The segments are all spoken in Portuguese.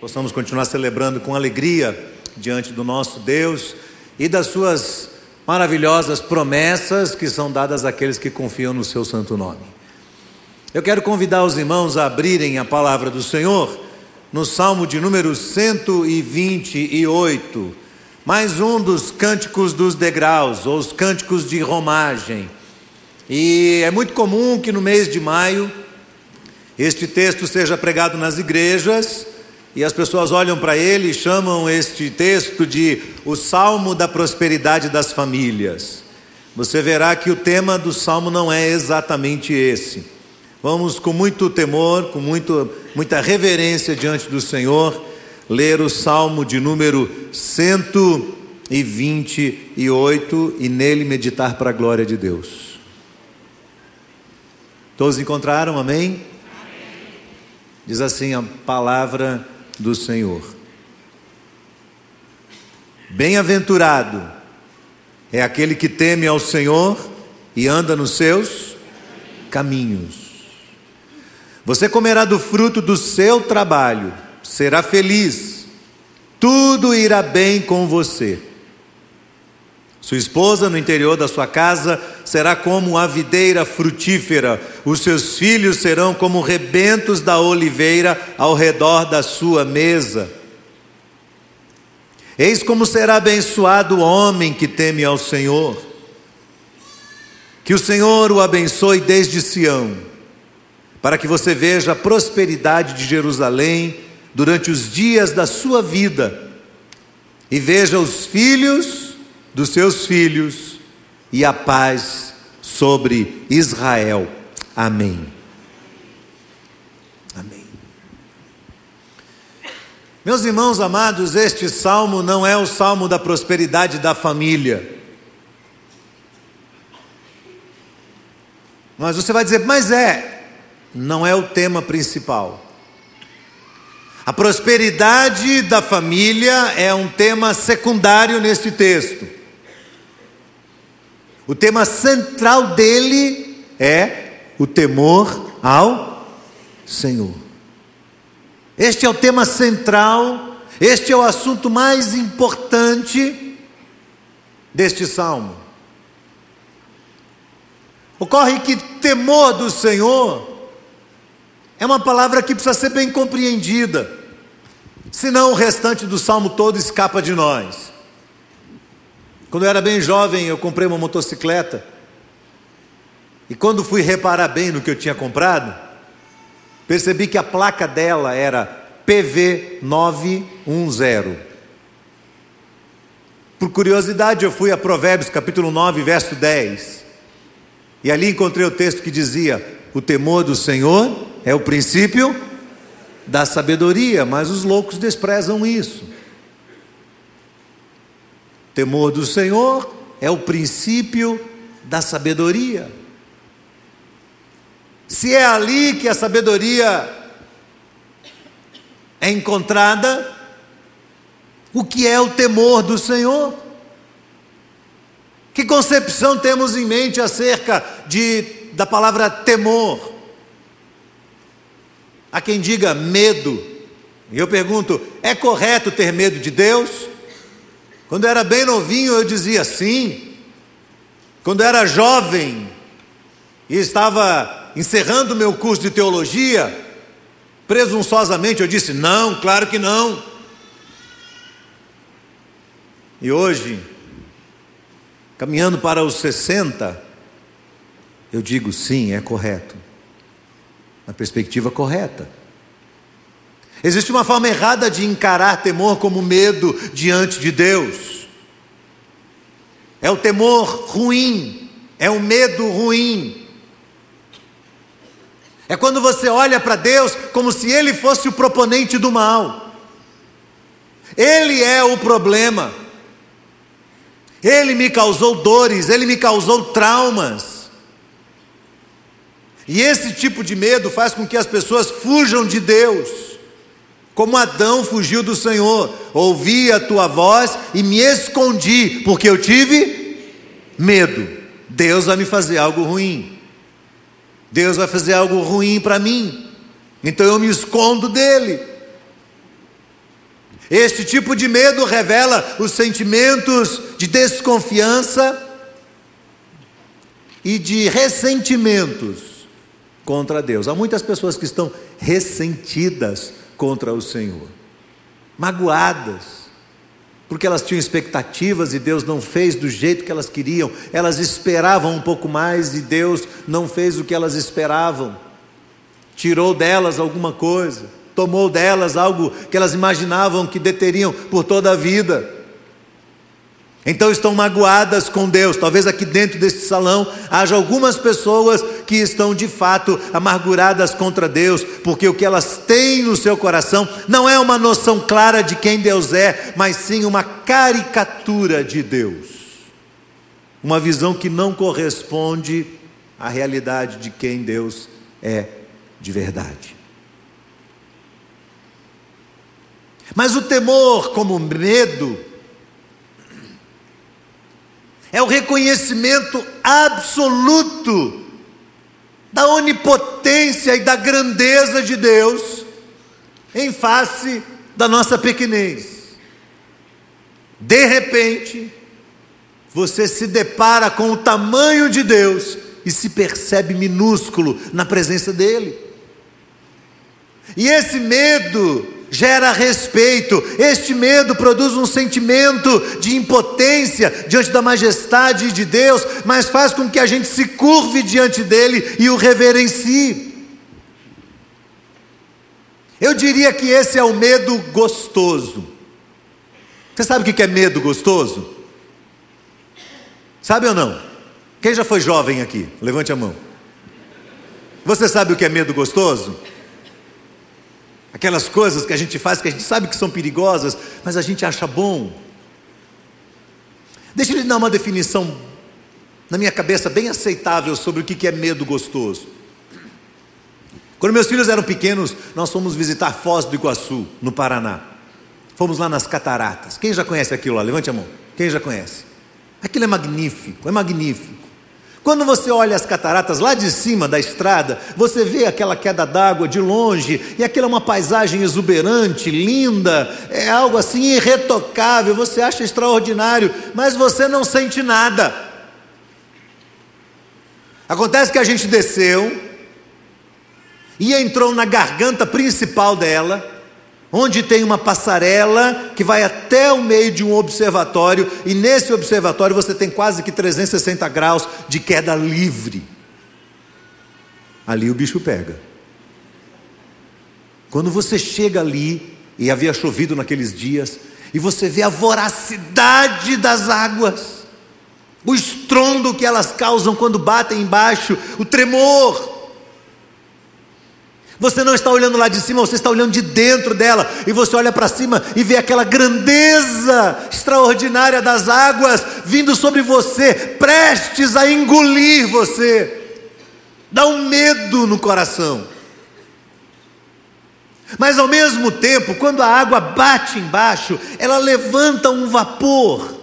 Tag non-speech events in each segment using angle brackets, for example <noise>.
possamos continuar celebrando com alegria diante do nosso Deus e das suas maravilhosas promessas que são dadas àqueles que confiam no seu santo nome. Eu quero convidar os irmãos a abrirem a palavra do Senhor no Salmo de número 128, mais um dos cânticos dos degraus, ou os cânticos de romagem. E é muito comum que no mês de maio este texto seja pregado nas igrejas e as pessoas olham para ele e chamam este texto de o Salmo da Prosperidade das Famílias. Você verá que o tema do salmo não é exatamente esse. Vamos com muito temor, com muito, muita reverência diante do Senhor, ler o salmo de número 128 e nele meditar para a glória de Deus. Todos encontraram? Amém? Diz assim a palavra do Senhor. Bem-aventurado é aquele que teme ao Senhor e anda nos seus caminhos. Você comerá do fruto do seu trabalho, será feliz, tudo irá bem com você. Sua esposa no interior da sua casa será como a videira frutífera, os seus filhos serão como rebentos da oliveira ao redor da sua mesa. Eis como será abençoado o homem que teme ao Senhor. Que o Senhor o abençoe desde Sião, para que você veja a prosperidade de Jerusalém durante os dias da sua vida e veja os filhos dos seus filhos e a paz sobre Israel. Amém. Amém. Meus irmãos amados, este salmo não é o salmo da prosperidade da família. Mas você vai dizer, mas é, não é o tema principal. A prosperidade da família é um tema secundário neste texto. O tema central dele é o temor ao Senhor. Este é o tema central, este é o assunto mais importante deste salmo. Ocorre que temor do Senhor é uma palavra que precisa ser bem compreendida, senão o restante do salmo todo escapa de nós. Quando eu era bem jovem, eu comprei uma motocicleta. E quando fui reparar bem no que eu tinha comprado, percebi que a placa dela era PV910. Por curiosidade, eu fui a Provérbios capítulo 9, verso 10. E ali encontrei o texto que dizia: O temor do Senhor é o princípio da sabedoria, mas os loucos desprezam isso. Temor do Senhor é o princípio da sabedoria. Se é ali que a sabedoria é encontrada, o que é o temor do Senhor? Que concepção temos em mente acerca de, da palavra temor? Há quem diga medo. E eu pergunto: é correto ter medo de Deus? Quando era bem novinho, eu dizia sim. Quando era jovem e estava encerrando meu curso de teologia, presunçosamente eu disse: não, claro que não. E hoje, caminhando para os 60, eu digo sim, é correto. Na perspectiva correta. Existe uma forma errada de encarar temor como medo diante de Deus. É o temor ruim, é o medo ruim. É quando você olha para Deus como se Ele fosse o proponente do mal. Ele é o problema. Ele me causou dores, ele me causou traumas. E esse tipo de medo faz com que as pessoas fujam de Deus. Como Adão fugiu do Senhor, ouvi a tua voz e me escondi, porque eu tive medo. Deus vai me fazer algo ruim. Deus vai fazer algo ruim para mim. Então eu me escondo dele. Este tipo de medo revela os sentimentos de desconfiança e de ressentimentos contra Deus. Há muitas pessoas que estão ressentidas contra o Senhor, magoadas, porque elas tinham expectativas e Deus não fez do jeito que elas queriam, elas esperavam um pouco mais e Deus não fez o que elas esperavam, tirou delas alguma coisa tomou delas algo que elas imaginavam que deteriam por toda a vida. Então estão magoadas com Deus. Talvez aqui dentro deste salão haja algumas pessoas que estão de fato amarguradas contra Deus, porque o que elas têm no seu coração não é uma noção clara de quem Deus é, mas sim uma caricatura de Deus. Uma visão que não corresponde à realidade de quem Deus é de verdade. Mas o temor, como medo, é o reconhecimento absoluto da onipotência e da grandeza de Deus em face da nossa pequenez. De repente, você se depara com o tamanho de Deus e se percebe minúsculo na presença dele. E esse medo gera respeito. Este medo produz um sentimento de impotência diante da majestade de Deus, mas faz com que a gente se curve diante dele e o reverencie. Eu diria que esse é o medo gostoso. Você sabe o que é medo gostoso? Sabe ou não? Quem já foi jovem aqui? Levante a mão. Você sabe o que é medo gostoso? Aquelas coisas que a gente faz que a gente sabe que são perigosas, mas a gente acha bom. Deixa eu lhe dar uma definição na minha cabeça bem aceitável sobre o que é medo gostoso. Quando meus filhos eram pequenos, nós fomos visitar Foz do Iguaçu, no Paraná. Fomos lá nas cataratas. Quem já conhece aquilo lá? Levante a mão. Quem já conhece? Aquilo é magnífico, é magnífico. Quando você olha as cataratas lá de cima da estrada, você vê aquela queda d'água de longe, e aquilo é uma paisagem exuberante, linda, é algo assim irretocável, você acha extraordinário, mas você não sente nada. Acontece que a gente desceu e entrou na garganta principal dela, onde tem uma passarela que vai até o meio de um observatório, e nesse observatório você tem quase que 360 graus de queda livre. Ali o bicho pega. Quando você chega ali, e havia chovido naqueles dias, e você vê a voracidade das águas, o estrondo que elas causam quando batem embaixo, o tremor, você não está olhando lá de cima, você está olhando de dentro dela. E você olha para cima e vê aquela grandeza extraordinária das águas vindo sobre você, prestes a engolir você. Dá um medo no coração. Mas ao mesmo tempo, quando a água bate embaixo, ela levanta um vapor.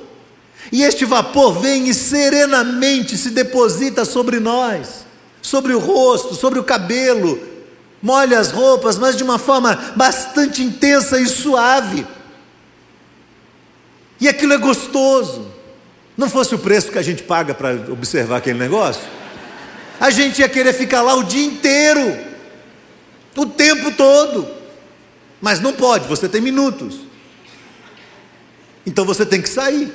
E este vapor vem e serenamente se deposita sobre nós, sobre o rosto, sobre o cabelo, molha as roupas, mas de uma forma bastante intensa e suave. E aquilo é gostoso. Não fosse o preço que a gente paga para observar aquele negócio, a gente ia querer ficar lá o dia inteiro, o tempo todo. Mas não pode, você tem minutos. Então você tem que sair.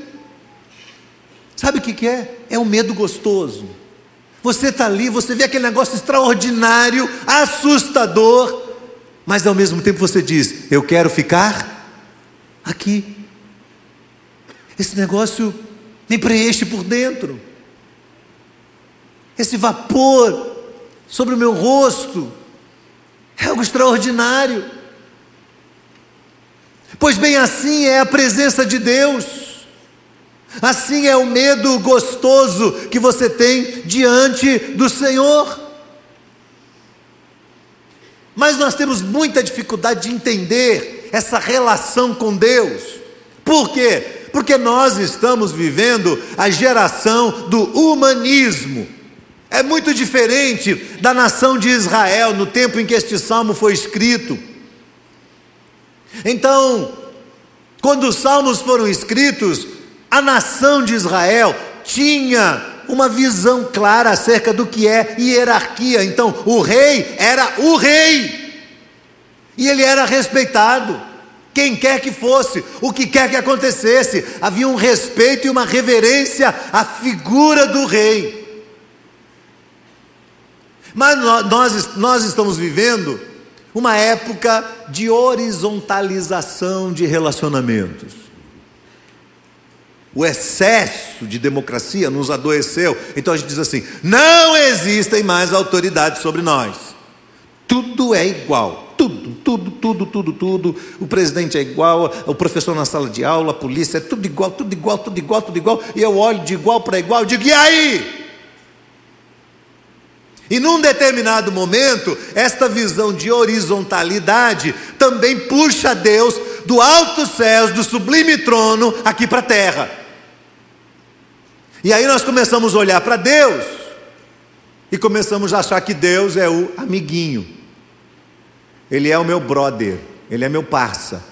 Sabe o que, que é? É um medo gostoso. Você está ali, você vê aquele negócio extraordinário, assustador, mas ao mesmo tempo você diz: Eu quero ficar aqui. Esse negócio me preenche por dentro. Esse vapor sobre o meu rosto é algo extraordinário. Pois bem, assim é a presença de Deus. Assim é o medo gostoso que você tem diante do Senhor. Mas nós temos muita dificuldade de entender essa relação com Deus. Por quê? Porque nós estamos vivendo a geração do humanismo. É muito diferente da nação de Israel no tempo em que este salmo foi escrito. Então, Quando os salmos foram escritos, a nação de Israel tinha uma visão clara acerca do que é hierarquia. Então, o rei era o rei, e ele era respeitado. Quem quer que fosse, o que quer que acontecesse, havia um respeito e uma reverência à figura do rei. Mas nós, nós estamos vivendo uma época de horizontalização de relacionamentos. O excesso de democracia nos adoeceu. Então a gente diz assim: não existem mais autoridades sobre nós. Tudo é igual. Tudo, tudo, tudo, tudo, tudo. O presidente é igual, o professor na sala de aula, a polícia, é tudo igual, tudo igual, tudo igual, tudo igual. E eu olho de igual para igual e digo: e aí? E num determinado momento, esta visão de horizontalidade também puxa Deus do alto céus, do sublime trono, aqui para a terra. E aí nós começamos a olhar para Deus e começamos a achar que Deus é o amiguinho, Ele é o meu brother, Ele é meu parça.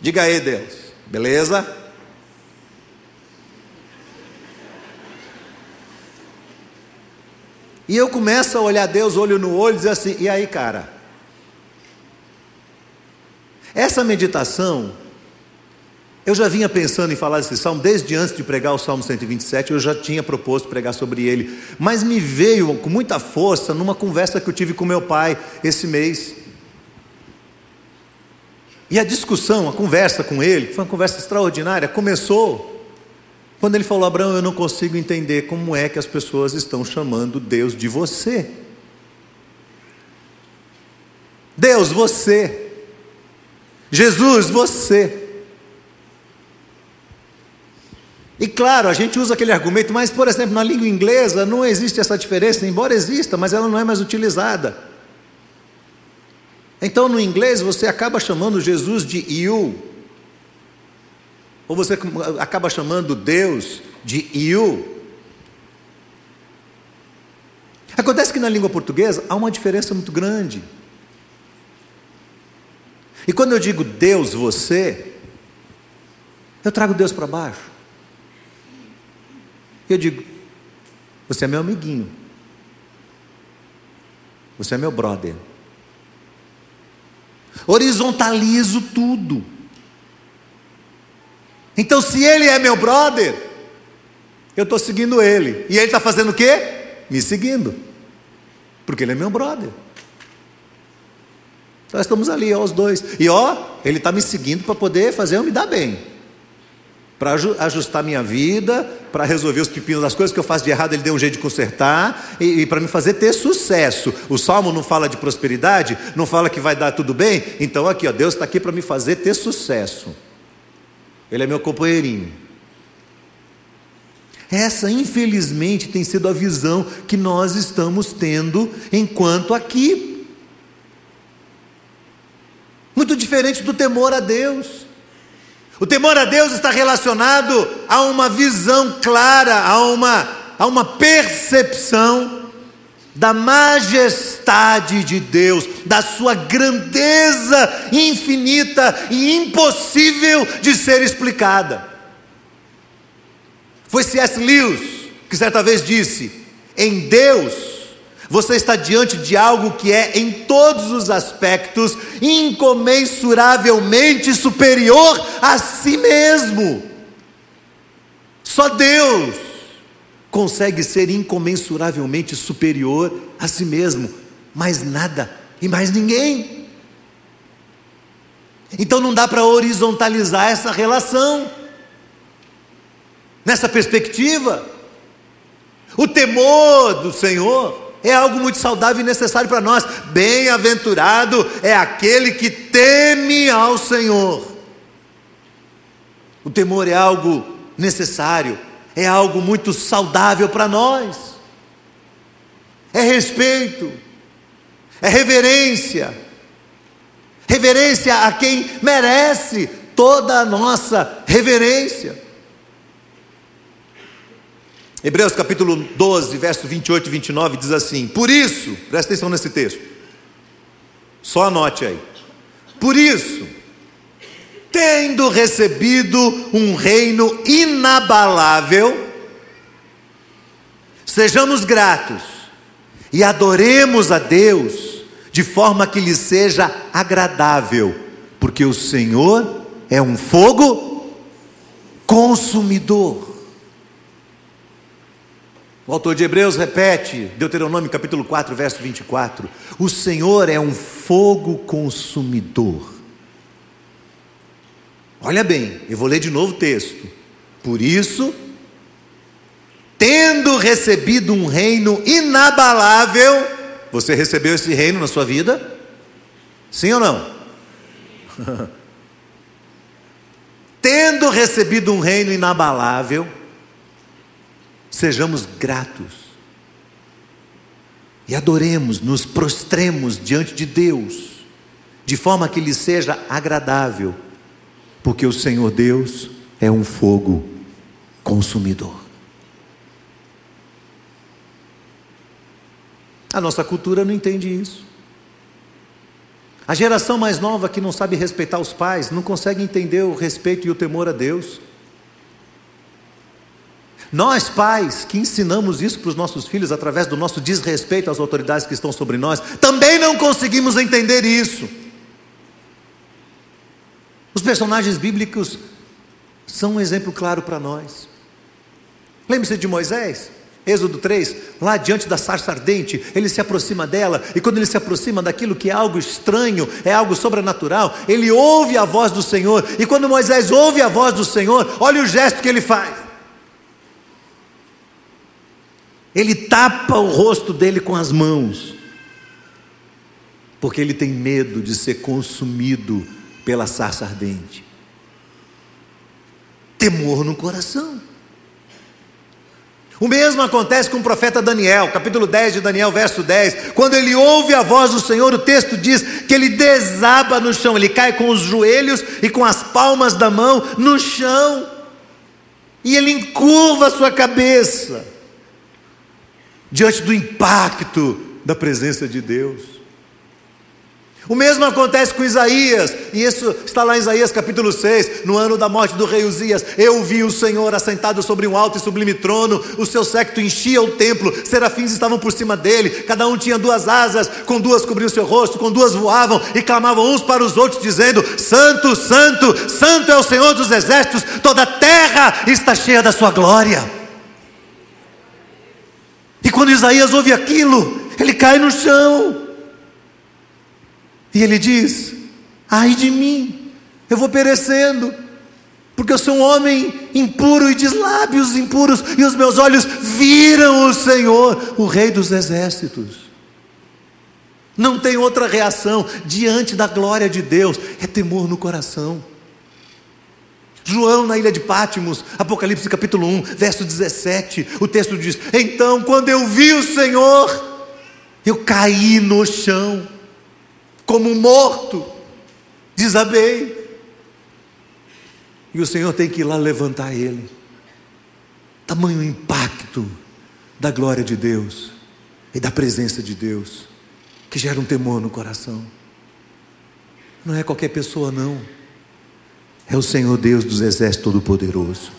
Diga aí, Deus, beleza? E eu começo a olhar Deus olho no olho e dizer assim: e aí, cara? Essa meditação, eu já vinha pensando em falar desse salmo desde antes de pregar o Salmo 127, eu já tinha proposto pregar sobre ele, mas me veio com muita força numa conversa que eu tive com meu pai esse mês. E a discussão, a conversa com ele, foi uma conversa extraordinária, começou quando ele falou, Abraão, eu não consigo entender como é que as pessoas estão chamando Deus de você. Deus, você. Jesus, você. E claro, a gente usa aquele argumento, mas, por exemplo, na língua inglesa não existe essa diferença, embora exista, mas ela não é mais utilizada. Então, no inglês, você acaba chamando Jesus de you, ou você acaba chamando Deus de you. Acontece que na língua portuguesa há uma diferença muito grande. E quando eu digo Deus, você, eu trago Deus para baixo. Eu digo, você é meu amiguinho. Você é meu brother. Horizontalizo tudo. Então, se ele é meu brother, eu estou seguindo ele. E ele está fazendo o quê? Me seguindo. Porque ele é meu brother. Nós estamos ali, ó, os dois. E ó, ele está me seguindo para poder fazer eu me dar bem. Para ajustar minha vida, para resolver os pepinos das coisas que eu faço de errado, ele deu um jeito de consertar, e, e para me fazer ter sucesso. O salmo não fala de prosperidade, não fala que vai dar tudo bem. Então aqui, ó, Deus está aqui para me fazer ter sucesso. Ele é meu companheirinho. Essa, infelizmente, tem sido a visão que nós estamos tendo enquanto aqui. Muito diferente do temor a Deus. O temor a Deus está relacionado a uma visão clara, a uma, a uma percepção da majestade de Deus, da sua grandeza infinita e impossível de ser explicada. Foi C.S. Lewis que certa vez disse: em Deus, você está diante de algo que é, em todos os aspectos, incomensuravelmente superior a si mesmo. Só Deus consegue ser incomensuravelmente superior a si mesmo, mais nada e mais ninguém. Então não dá para horizontalizar essa relação. Nessa perspectiva, o temor do Senhor é algo muito saudável e necessário para nós. Bem-aventurado é aquele que teme ao Senhor. O temor é algo necessário é algo muito saudável para nós. É respeito, é reverência, reverência a quem merece toda a nossa reverência. Hebreus capítulo 12, verso 28 e 29 diz assim: Por isso, presta atenção nesse texto, só anote aí. Por isso, tendo recebido um reino inabalável, sejamos gratos e adoremos a Deus de forma que lhe seja agradável, porque o Senhor é um fogo consumidor. O autor de Hebreus repete, Deuteronômio capítulo 4, verso 24: O Senhor é um fogo consumidor. Olha bem, eu vou ler de novo o texto. Por isso, tendo recebido um reino inabalável, você recebeu esse reino na sua vida? Sim ou não? <laughs> tendo recebido um reino inabalável, sejamos gratos e adoremos, nos prostremos diante de Deus, de forma que lhe seja agradável porque o Senhor Deus é um fogo consumidor. A nossa cultura não entende isso. A geração mais nova que não sabe respeitar os pais não consegue entender o respeito e o temor a Deus. Nós, pais, que ensinamos isso para os nossos filhos através do nosso desrespeito às autoridades que estão sobre nós, também não conseguimos entender isso. Os personagens bíblicos são um exemplo claro para nós. Lembre-se de Moisés, Êxodo 3, lá diante da sarça ardente, ele se aproxima dela, e quando ele se aproxima daquilo que é algo estranho, é algo sobrenatural, ele ouve a voz do Senhor, e quando Moisés ouve a voz do Senhor, olha o gesto que ele faz. Ele tapa o rosto dele com as mãos, porque ele tem medo de ser consumido pela sarça ardente. Temor no coração. O mesmo acontece com o profeta Daniel, capítulo 10 de Daniel, verso 10. Quando ele ouve a voz do Senhor, o texto diz que ele desaba no chão, ele cai com os joelhos e com as palmas da mão no chão, e ele encurva a sua cabeça diante do impacto da presença de Deus. O mesmo acontece com Isaías, e isso está lá em Isaías capítulo 6, no ano da morte do rei Uzias. Eu vi o Senhor assentado sobre um alto e sublime trono, o seu séquito enchia o templo, serafins estavam por cima dele, cada um tinha duas asas, com duas cobriam seu rosto, com duas voavam e clamavam uns para os outros, dizendo: Santo, Santo, Santo é o Senhor dos exércitos, toda a terra está cheia da sua glória. Quando Isaías ouve aquilo, ele cai no chão. E ele diz: Ai de mim, eu vou perecendo, porque eu sou um homem impuro e de lábios impuros, e os meus olhos viram o Senhor, o Rei dos Exércitos. Não tem outra reação diante da glória de Deus, é temor no coração. João na ilha de Pátimos, Apocalipse capítulo 1, verso 17, o texto diz: Então, quando eu vi o Senhor, eu caí no chão como morto, desabei. E o Senhor tem que ir lá levantar ele. Tamanho impacto da glória de Deus e da presença de Deus, que gera um temor no coração. Não é qualquer pessoa, não. É o Senhor Deus dos Exércitos Todo-Poderoso.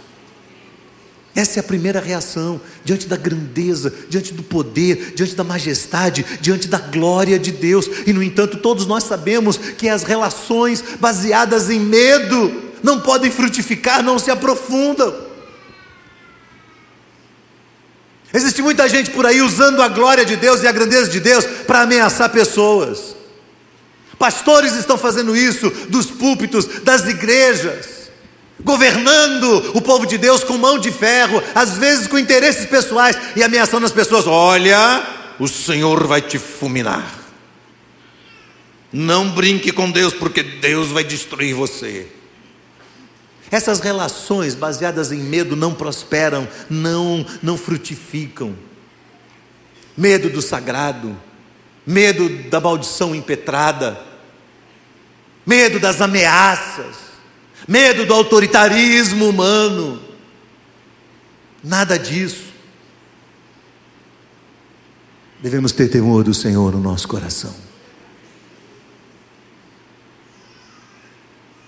Essa é a primeira reação diante da grandeza, diante do poder, diante da majestade, diante da glória de Deus. E no entanto, todos nós sabemos que as relações baseadas em medo não podem frutificar, não se aprofundam. Existe muita gente por aí usando a glória de Deus e a grandeza de Deus para ameaçar pessoas. Pastores estão fazendo isso dos púlpitos, das igrejas governando o povo de Deus com mão de ferro, às vezes com interesses pessoais e ameaçando as pessoas: olha, o Senhor vai te fulminar. Não brinque com Deus, porque Deus vai destruir você. Essas relações baseadas em medo não prosperam, não, não frutificam. Medo do sagrado, medo da maldição impetrada, medo das ameaças, medo do autoritarismo humano. Nada disso. Devemos ter temor do Senhor no nosso coração.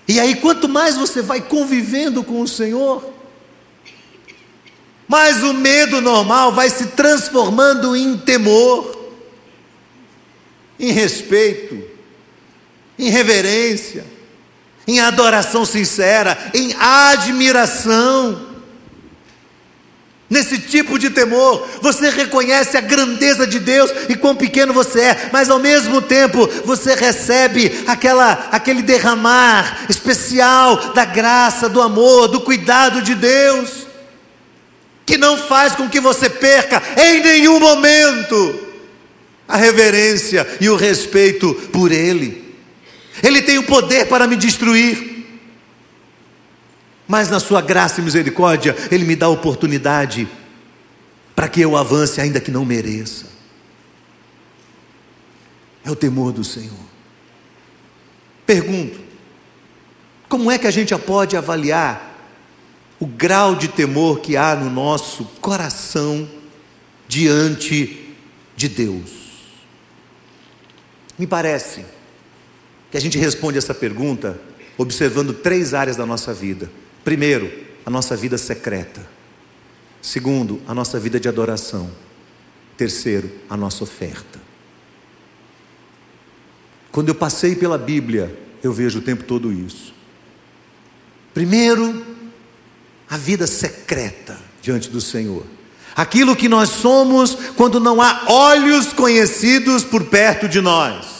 E aí, quanto mais você vai convivendo com o Senhor, mais o medo normal vai se transformando em temor, em respeito, em reverência, em adoração sincera, em admiração. Nesse tipo de temor, você reconhece a grandeza de Deus e quão pequeno você é, mas ao mesmo tempo você recebe aquela, aquele derramar especial da graça, do amor, do cuidado de Deus, que não faz com que você perca em nenhum momento a reverência e o respeito por Ele. Ele tem o poder para me destruir mas na sua graça e misericórdia, Ele me dá oportunidade para que eu avance, ainda que não mereça. É o temor do Senhor. Pergunto: como é que a gente pode avaliar o grau de temor que há no nosso coração diante de Deus? Me parece que a gente responde essa pergunta observando três áreas da nossa vida. Primeiro, a nossa vida secreta. Segundo, a nossa vida de adoração. Terceiro, a nossa oferta. Quando eu passei pela Bíblia, eu vejo o tempo todo isso. Primeiro, a vida secreta diante do Senhor. Aquilo que nós somos quando não há olhos conhecidos por perto de nós.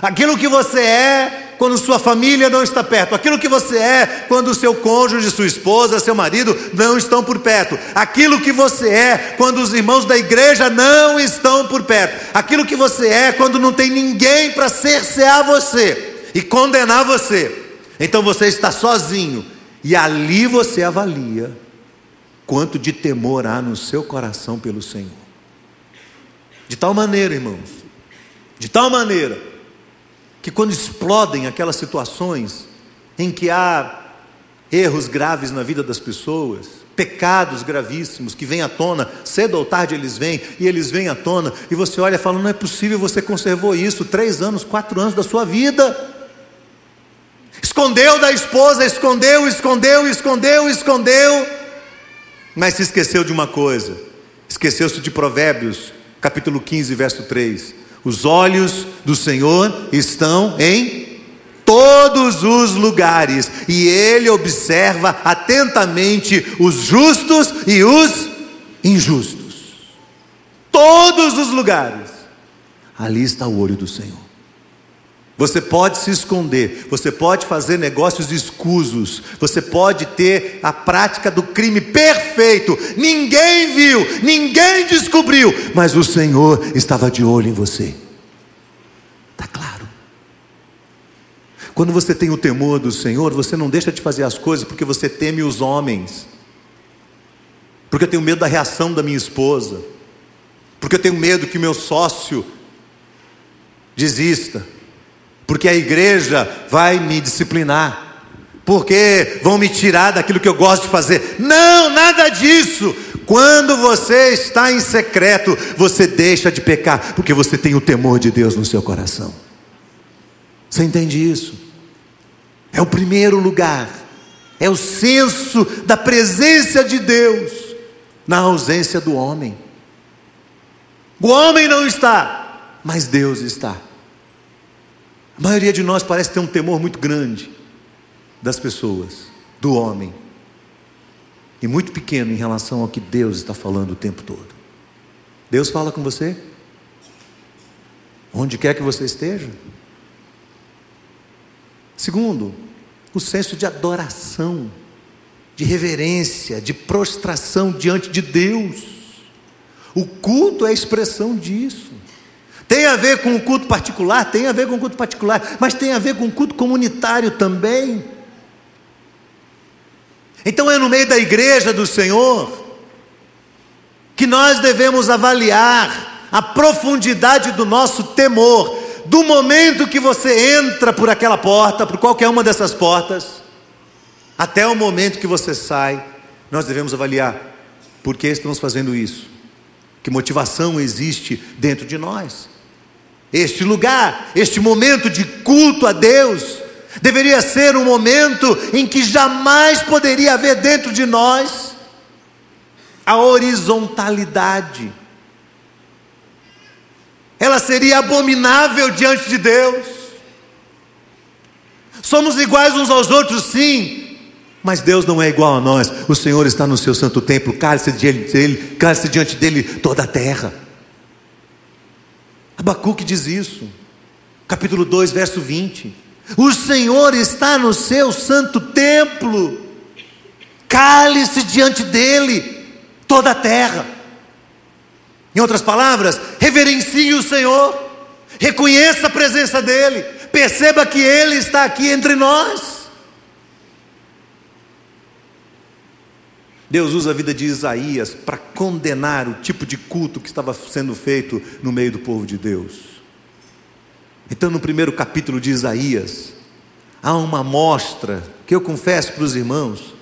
Aquilo que você é quando sua família não está perto, aquilo que você é quando seu cônjuge, sua esposa, seu marido não estão por perto, aquilo que você é quando os irmãos da igreja não estão por perto, aquilo que você é quando não tem ninguém para cercear você e condenar você. Então você está sozinho e ali você avalia quanto de temor há no seu coração pelo Senhor. De tal maneira, irmãos, de tal maneira que quando explodem aquelas situações em que há erros graves na vida das pessoas, pecados gravíssimos que vêm à tona, cedo ou tarde eles vêm, e eles vêm à tona, e você olha e fala: não é possível, você conservou isso três anos, quatro anos da sua vida. Escondeu da esposa, escondeu, escondeu, escondeu, escondeu, mas se esqueceu de uma coisa, esqueceu-se de Provérbios, capítulo 15, verso 3 os olhos do Senhor estão em todos os lugares e ele observa atentamente os justos e os injustos. Todos os lugares. Ali está o olho do Senhor. Você pode se esconder, você pode fazer negócios escusos, você pode ter a prática do crime perfeito, ninguém viu, ninguém descobriu, mas o Senhor estava de olho em você. Está claro. Quando você tem o temor do Senhor, você não deixa de fazer as coisas porque você teme os homens, porque eu tenho medo da reação da minha esposa, porque eu tenho medo que meu sócio desista porque a igreja vai me disciplinar, porque vão me tirar daquilo que eu gosto de fazer. Não, nada disso. Quando você está em secreto, você deixa de pecar, porque você tem o temor de Deus no seu coração. Você entende isso? É o primeiro lugar, é o senso da presença de Deus na ausência do homem. O homem não está, mas Deus está. A maioria de nós parece ter um temor muito grande das pessoas, do homem, e muito pequeno em relação ao que Deus está falando o tempo todo. Deus fala com você? Onde quer que você esteja? Segundo, o senso de adoração, de reverência, de prostração diante de Deus. O culto é a expressão disso. Tem a ver com o culto particular? Tem a ver com o culto particular, mas tem a ver com o culto comunitário também. Então é no meio da igreja do Senhor que nós devemos avaliar a profundidade do nosso temor, do momento que você entra por aquela porta, por qualquer uma dessas portas, até o momento que você sai, nós devemos avaliar por que estamos fazendo isso, que motivação existe dentro de nós. Este lugar, este momento de culto a Deus, Deveria ser um momento em que jamais poderia haver dentro de nós a horizontalidade. Ela seria abominável diante de Deus. Somos iguais uns aos outros, sim, mas Deus não é igual a nós. O Senhor está no seu santo templo, cale-se diante dele, cale-se diante dele toda a terra. Abacuque diz isso, capítulo 2, verso 20. O Senhor está no seu santo templo, cale-se diante dele toda a terra. Em outras palavras, reverencie o Senhor, reconheça a presença dEle, perceba que Ele está aqui entre nós. Deus usa a vida de Isaías para condenar o tipo de culto que estava sendo feito no meio do povo de Deus. Então, no primeiro capítulo de Isaías, há uma amostra que eu confesso para os irmãos,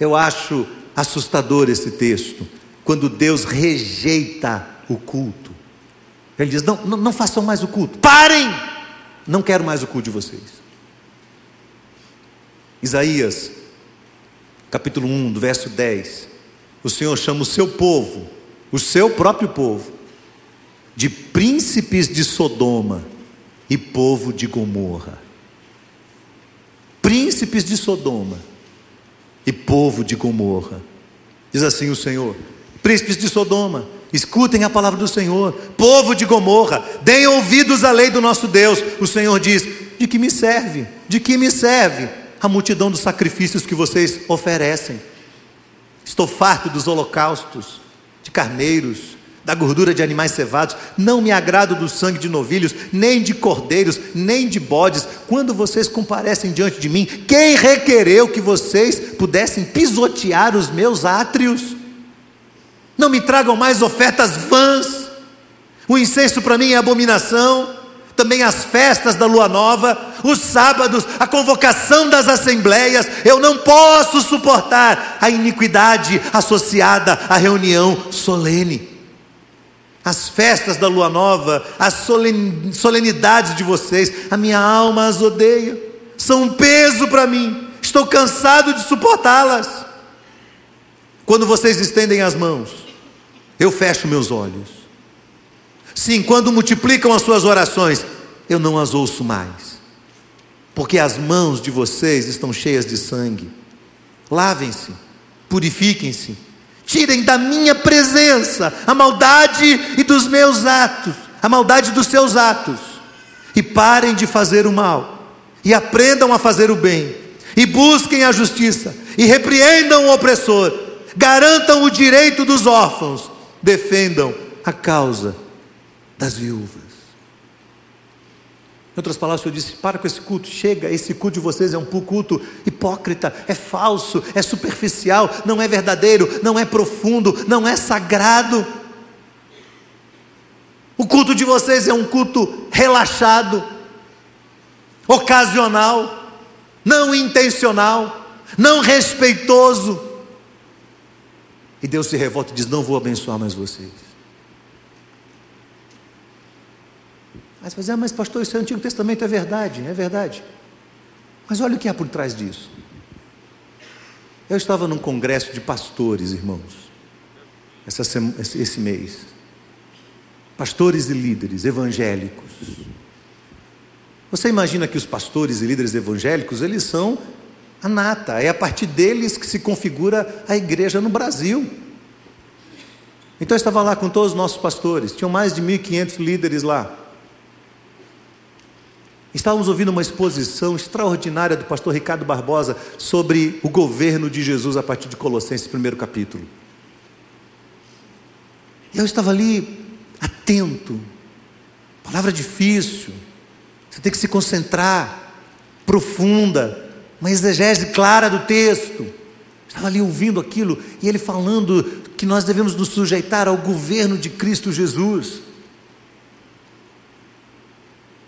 eu acho assustador esse texto, quando Deus rejeita o culto. Ele diz: não, não, não façam mais o culto, parem! Não quero mais o culto de vocês. Isaías capítulo 1, do verso 10, o Senhor chama o seu povo, o seu próprio povo, de príncipes de Sodoma e povo de Gomorra. Príncipes de Sodoma e povo de Gomorra. Diz assim o Senhor: Príncipes de Sodoma, escutem a palavra do Senhor. Povo de Gomorra, deem ouvidos à lei do nosso Deus. O Senhor diz: De que me serve? De que me serve? A multidão dos sacrifícios que vocês oferecem. Estou farto dos holocaustos, de carneiros, da gordura de animais cevados, não me agrado do sangue de novilhos, nem de cordeiros, nem de bodes. Quando vocês comparecem diante de mim, quem requereu que vocês pudessem pisotear os meus átrios? Não me tragam mais ofertas vãs. O incenso para mim é abominação também as festas da lua nova, os sábados, a convocação das assembleias. Eu não posso suportar a iniquidade associada à reunião solene. As festas da lua nova, as solenidades de vocês, a minha alma as odeia, são um peso para mim, estou cansado de suportá-las. Quando vocês estendem as mãos, eu fecho meus olhos. Sim, quando multiplicam as suas orações, eu não as ouço mais, porque as mãos de vocês estão cheias de sangue. Lavem-se, purifiquem-se, tirem da minha presença a maldade e dos meus atos, a maldade dos seus atos, e parem de fazer o mal, e aprendam a fazer o bem, e busquem a justiça, e repreendam o opressor, garantam o direito dos órfãos, defendam a causa das viúvas. Em outras palavras, Senhor disse: para com esse culto, chega, esse culto de vocês é um culto hipócrita, é falso, é superficial, não é verdadeiro, não é profundo, não é sagrado. O culto de vocês é um culto relaxado, ocasional, não intencional, não respeitoso. E Deus se revolta e diz: Não vou abençoar mais vocês. Aí você dizer, ah, mas pastor, isso é Antigo Testamento, é verdade, é verdade. Mas olha o que há por trás disso. Eu estava num congresso de pastores, irmãos, essa, esse mês. Pastores e líderes evangélicos. Você imagina que os pastores e líderes evangélicos, eles são a nata, é a partir deles que se configura a igreja no Brasil. Então eu estava lá com todos os nossos pastores, tinham mais de 1.500 líderes lá. Estávamos ouvindo uma exposição extraordinária do pastor Ricardo Barbosa sobre o governo de Jesus a partir de Colossenses, primeiro capítulo. E eu estava ali atento, palavra difícil, você tem que se concentrar, profunda, uma exegese clara do texto. Estava ali ouvindo aquilo e ele falando que nós devemos nos sujeitar ao governo de Cristo Jesus.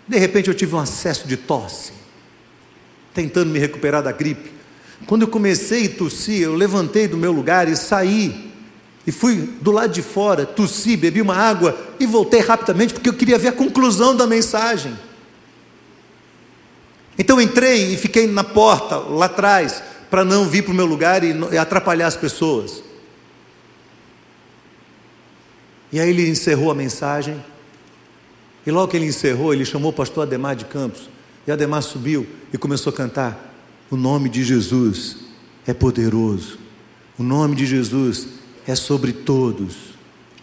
De repente eu tive um acesso de tosse, tentando me recuperar da gripe. Quando eu comecei a tossir, eu levantei do meu lugar e saí. E fui do lado de fora, tossi, bebi uma água e voltei rapidamente porque eu queria ver a conclusão da mensagem. Então entrei e fiquei na porta, lá atrás, para não vir para o meu lugar e, atrapalhar as pessoas. E aí ele encerrou a mensagem. E logo que ele encerrou, ele chamou o pastor Ademar de Campos. E Ademar subiu e começou a cantar: O nome de Jesus é poderoso. O nome de Jesus é sobre todos.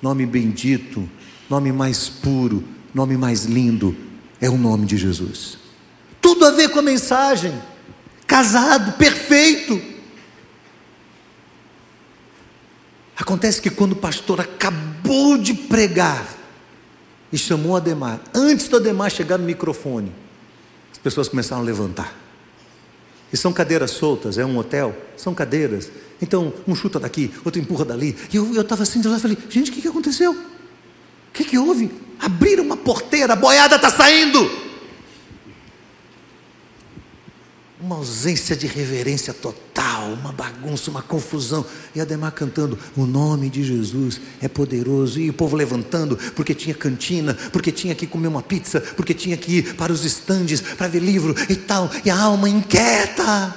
Nome bendito, nome mais puro, nome mais lindo é o nome de Jesus. Tudo a ver com a mensagem. Casado, perfeito. Acontece que quando o pastor acabou de pregar e chamou Ademar, antes do Ademar chegar no microfone, as pessoas começaram a levantar. E são cadeiras soltas, é um hotel, são cadeiras. Então, um chuta daqui, outro empurra dali. E eu estava assim de lá e falei: gente, o que, que aconteceu? O que, que houve? Abriram uma porteira, a boiada está saindo uma ausência de reverência total, uma bagunça, uma confusão. E Ademar cantando: O nome de Jesus é poderoso. E o povo levantando, porque tinha cantina, porque tinha que comer uma pizza, porque tinha que ir para os estandes para ver livro e tal. E a alma inquieta.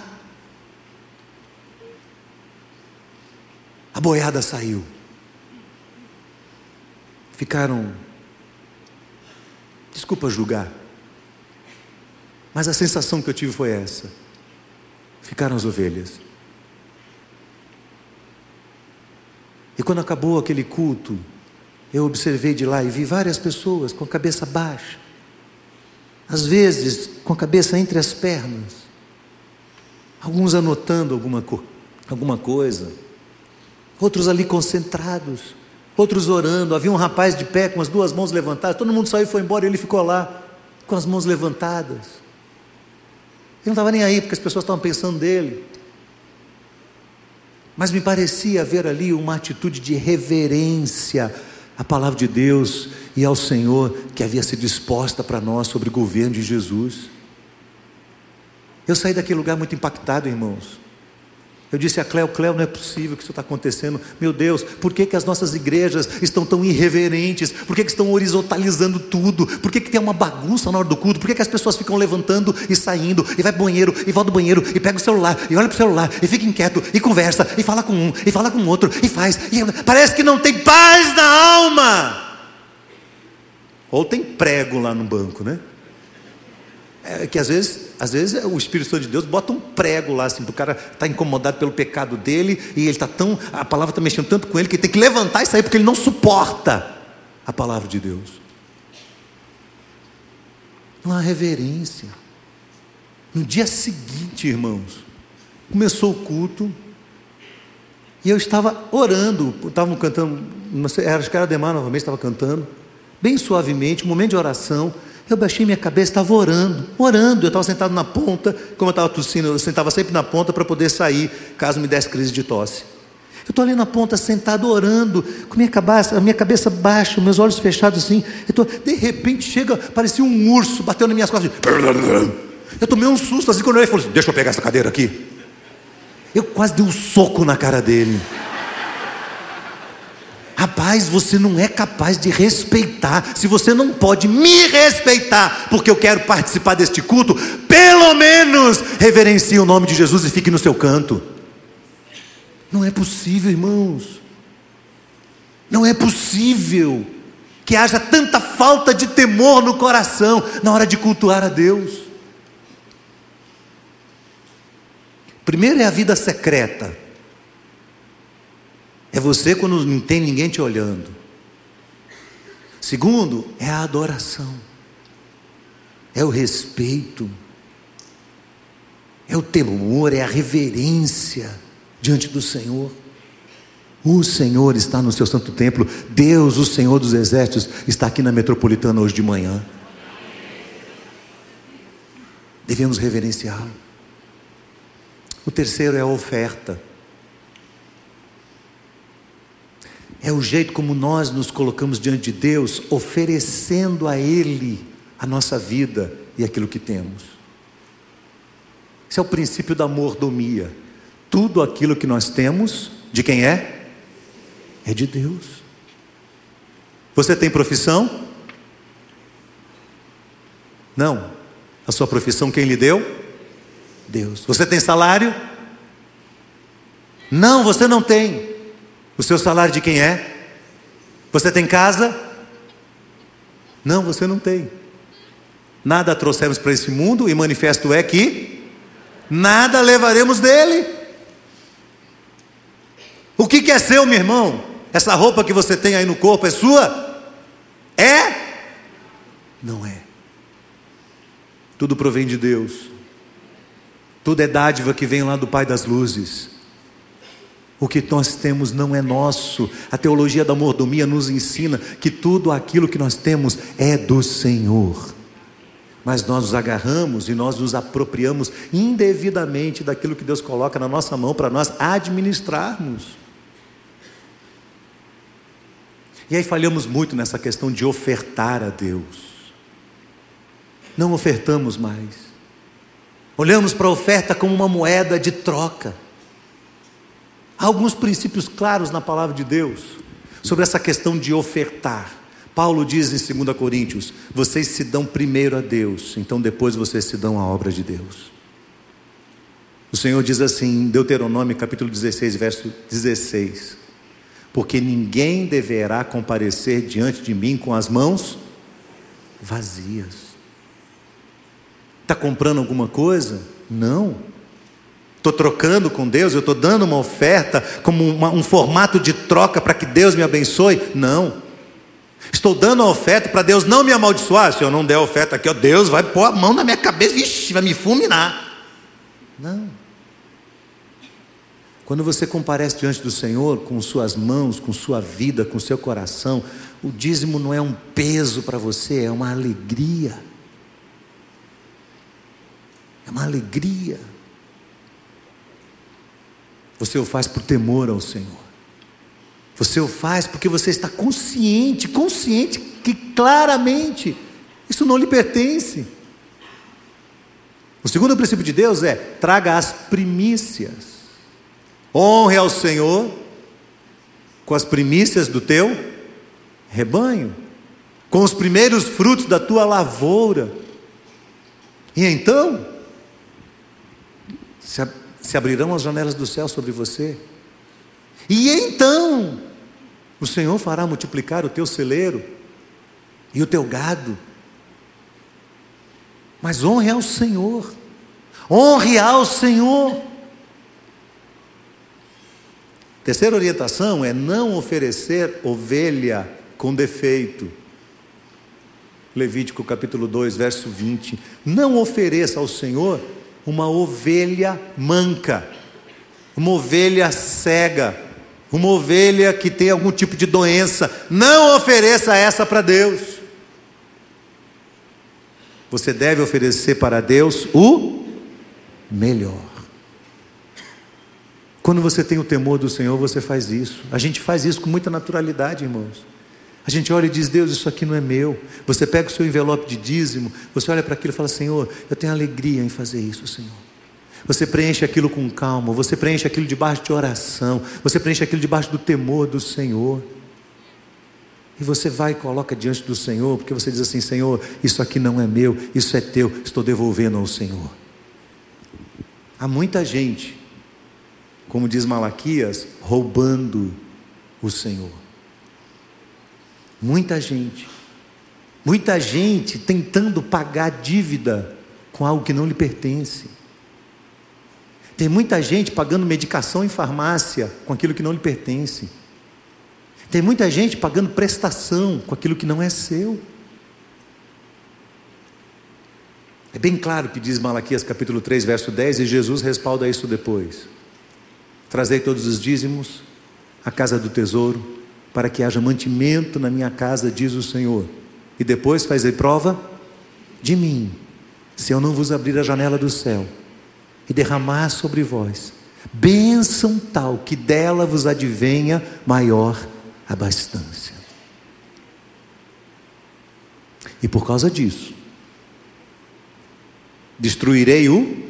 A boiada saiu. Ficaram, desculpa julgar, mas a sensação que eu tive foi essa: ficaram as ovelhas. E quando acabou aquele culto, eu observei de lá e vi várias pessoas com a cabeça baixa, às vezes com a cabeça entre as pernas, alguns anotando alguma, co alguma coisa, outros ali concentrados, outros orando. Havia um rapaz de pé com as duas mãos levantadas, todo mundo saiu e foi embora, ele ficou lá com as mãos levantadas. Ele não estava nem aí, porque as pessoas estavam pensando dele. Mas me parecia haver ali uma atitude de reverência à palavra de Deus e ao Senhor que havia sido exposta para nós sobre o governo de Jesus. Eu saí daquele lugar muito impactado, irmãos. Eu disse a Cléo, Cléo, não é possível que isso está acontecendo. Meu Deus, por que, que as nossas igrejas estão tão irreverentes? Por que, que estão horizontalizando tudo? Por que, que tem uma bagunça na hora do culto? Por que, que as pessoas ficam levantando e saindo, e vai para o banheiro, e volta do banheiro, e pega o celular, e olha para o celular, e fica inquieto, e conversa, e fala com um, e fala com outro, e faz. E parece que não tem paz na alma. Ou tem prego lá no banco, né? É que às vezes, às vezes o Espírito Santo de Deus bota um prego lá, assim, para o cara estar tá incomodado pelo pecado dele, e ele está tão. A palavra está mexendo tanto com ele que ele tem que levantar e sair, porque ele não suporta a palavra de Deus. Não há reverência. No dia seguinte, irmãos, começou o culto, e eu estava orando, estavam cantando, acho que era Demar novamente, estava cantando, bem suavemente, um momento de oração. Eu baixei minha cabeça, estava orando, orando. Eu estava sentado na ponta, como eu estava tossindo, eu sentava sempre na ponta para poder sair, caso me desse crise de tosse. Eu estou ali na ponta, sentado, orando, com minha cabeça, a minha cabeça baixa, meus olhos fechados assim. Tô, de repente chega, parecia um urso, bateu nas minhas costas. Eu tomei um susto assim quando eu falei assim, deixa eu pegar essa cadeira aqui. Eu quase dei um soco na cara dele. Rapaz, você não é capaz de respeitar. Se você não pode me respeitar, porque eu quero participar deste culto, pelo menos reverencie o nome de Jesus e fique no seu canto. Não é possível, irmãos. Não é possível que haja tanta falta de temor no coração na hora de cultuar a Deus. Primeiro é a vida secreta. É você quando não tem ninguém te olhando. Segundo, é a adoração, é o respeito, é o temor, é a reverência diante do Senhor. O Senhor está no seu santo templo, Deus, o Senhor dos exércitos, está aqui na metropolitana hoje de manhã. Devemos reverenciá-lo. O terceiro é a oferta. É o jeito como nós nos colocamos diante de Deus, oferecendo a Ele a nossa vida e aquilo que temos. Esse é o princípio da mordomia. Tudo aquilo que nós temos, de quem é? É de Deus. Você tem profissão? Não. A sua profissão quem lhe deu? Deus. Você tem salário? Não, você não tem. O seu salário de quem é? Você tem casa? Não, você não tem. Nada trouxemos para esse mundo e manifesto é que nada levaremos dele. O que, que é seu, meu irmão? Essa roupa que você tem aí no corpo é sua? É? Não é. Tudo provém de Deus. Tudo é dádiva que vem lá do Pai das luzes. O que nós temos não é nosso. A teologia da mordomia nos ensina que tudo aquilo que nós temos é do Senhor. Mas nós nos agarramos e nós nos apropriamos indevidamente daquilo que Deus coloca na nossa mão para nós administrarmos. E aí falhamos muito nessa questão de ofertar a Deus. Não ofertamos mais. Olhamos para a oferta como uma moeda de troca. Há alguns princípios claros na palavra de Deus sobre essa questão de ofertar. Paulo diz em 2 Coríntios: vocês se dão primeiro a Deus, então depois vocês se dão à obra de Deus. O Senhor diz assim em Deuteronômio capítulo 16, verso 16: Porque ninguém deverá comparecer diante de mim com as mãos vazias. Está comprando alguma coisa? Não. Estou trocando com Deus, eu estou dando uma oferta como uma, um formato de troca para que Deus me abençoe? Não. Estou dando a oferta para Deus não me amaldiçoar. Se eu não der a oferta aqui, ó, Deus vai pôr a mão na minha cabeça, vixi, vai me fulminar. Não. Quando você comparece diante do Senhor com suas mãos, com sua vida, com seu coração, o dízimo não é um peso para você, é uma alegria. É uma alegria. Você o faz por temor ao Senhor. Você o faz porque você está consciente, consciente que claramente isso não lhe pertence. O segundo princípio de Deus é: traga as primícias. Honre ao Senhor com as primícias do teu rebanho, com os primeiros frutos da tua lavoura. E então, se se abrirão as janelas do céu sobre você. E então, o Senhor fará multiplicar o teu celeiro e o teu gado. Mas honre ao Senhor. Honre ao Senhor. Terceira orientação é não oferecer ovelha com defeito. Levítico capítulo 2, verso 20. Não ofereça ao Senhor uma ovelha manca, uma ovelha cega, uma ovelha que tem algum tipo de doença. Não ofereça essa para Deus. Você deve oferecer para Deus o melhor. Quando você tem o temor do Senhor, você faz isso. A gente faz isso com muita naturalidade, irmãos. A gente olha e diz: Deus, isso aqui não é meu. Você pega o seu envelope de dízimo, você olha para aquilo e fala: Senhor, eu tenho alegria em fazer isso, Senhor. Você preenche aquilo com calma, você preenche aquilo debaixo de oração, você preenche aquilo debaixo do temor do Senhor. E você vai e coloca diante do Senhor, porque você diz assim: Senhor, isso aqui não é meu, isso é teu, estou devolvendo ao Senhor. Há muita gente, como diz Malaquias, roubando o Senhor. Muita gente. Muita gente tentando pagar dívida com algo que não lhe pertence. Tem muita gente pagando medicação em farmácia com aquilo que não lhe pertence. Tem muita gente pagando prestação com aquilo que não é seu. É bem claro que diz Malaquias capítulo 3, verso 10, e Jesus respalda isso depois. Trazei todos os dízimos à casa do tesouro, para que haja mantimento na minha casa, diz o Senhor. E depois fazer prova de mim, se eu não vos abrir a janela do céu e derramar sobre vós bênção tal que dela vos advenha maior abastança. E por causa disso, destruirei o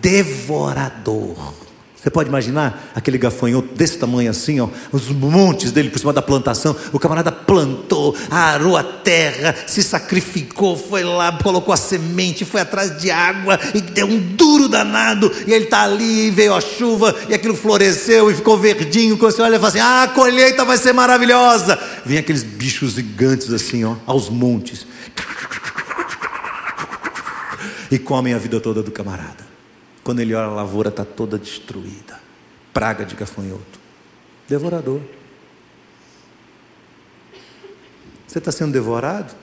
devorador. Você pode imaginar aquele gafanhoto desse tamanho assim, ó, os montes dele por cima da plantação. O camarada plantou, arou a terra, se sacrificou, foi lá, colocou a semente, foi atrás de água e deu um duro danado. E ele está ali, veio a chuva e aquilo floresceu e ficou verdinho. Quando você olha e fala assim: ah, a colheita vai ser maravilhosa. Vem aqueles bichos gigantes assim, ó, aos montes. E comem a vida toda do camarada. Quando ele olha a lavoura está toda destruída. Praga de gafanhoto. Devorador. Você está sendo devorado?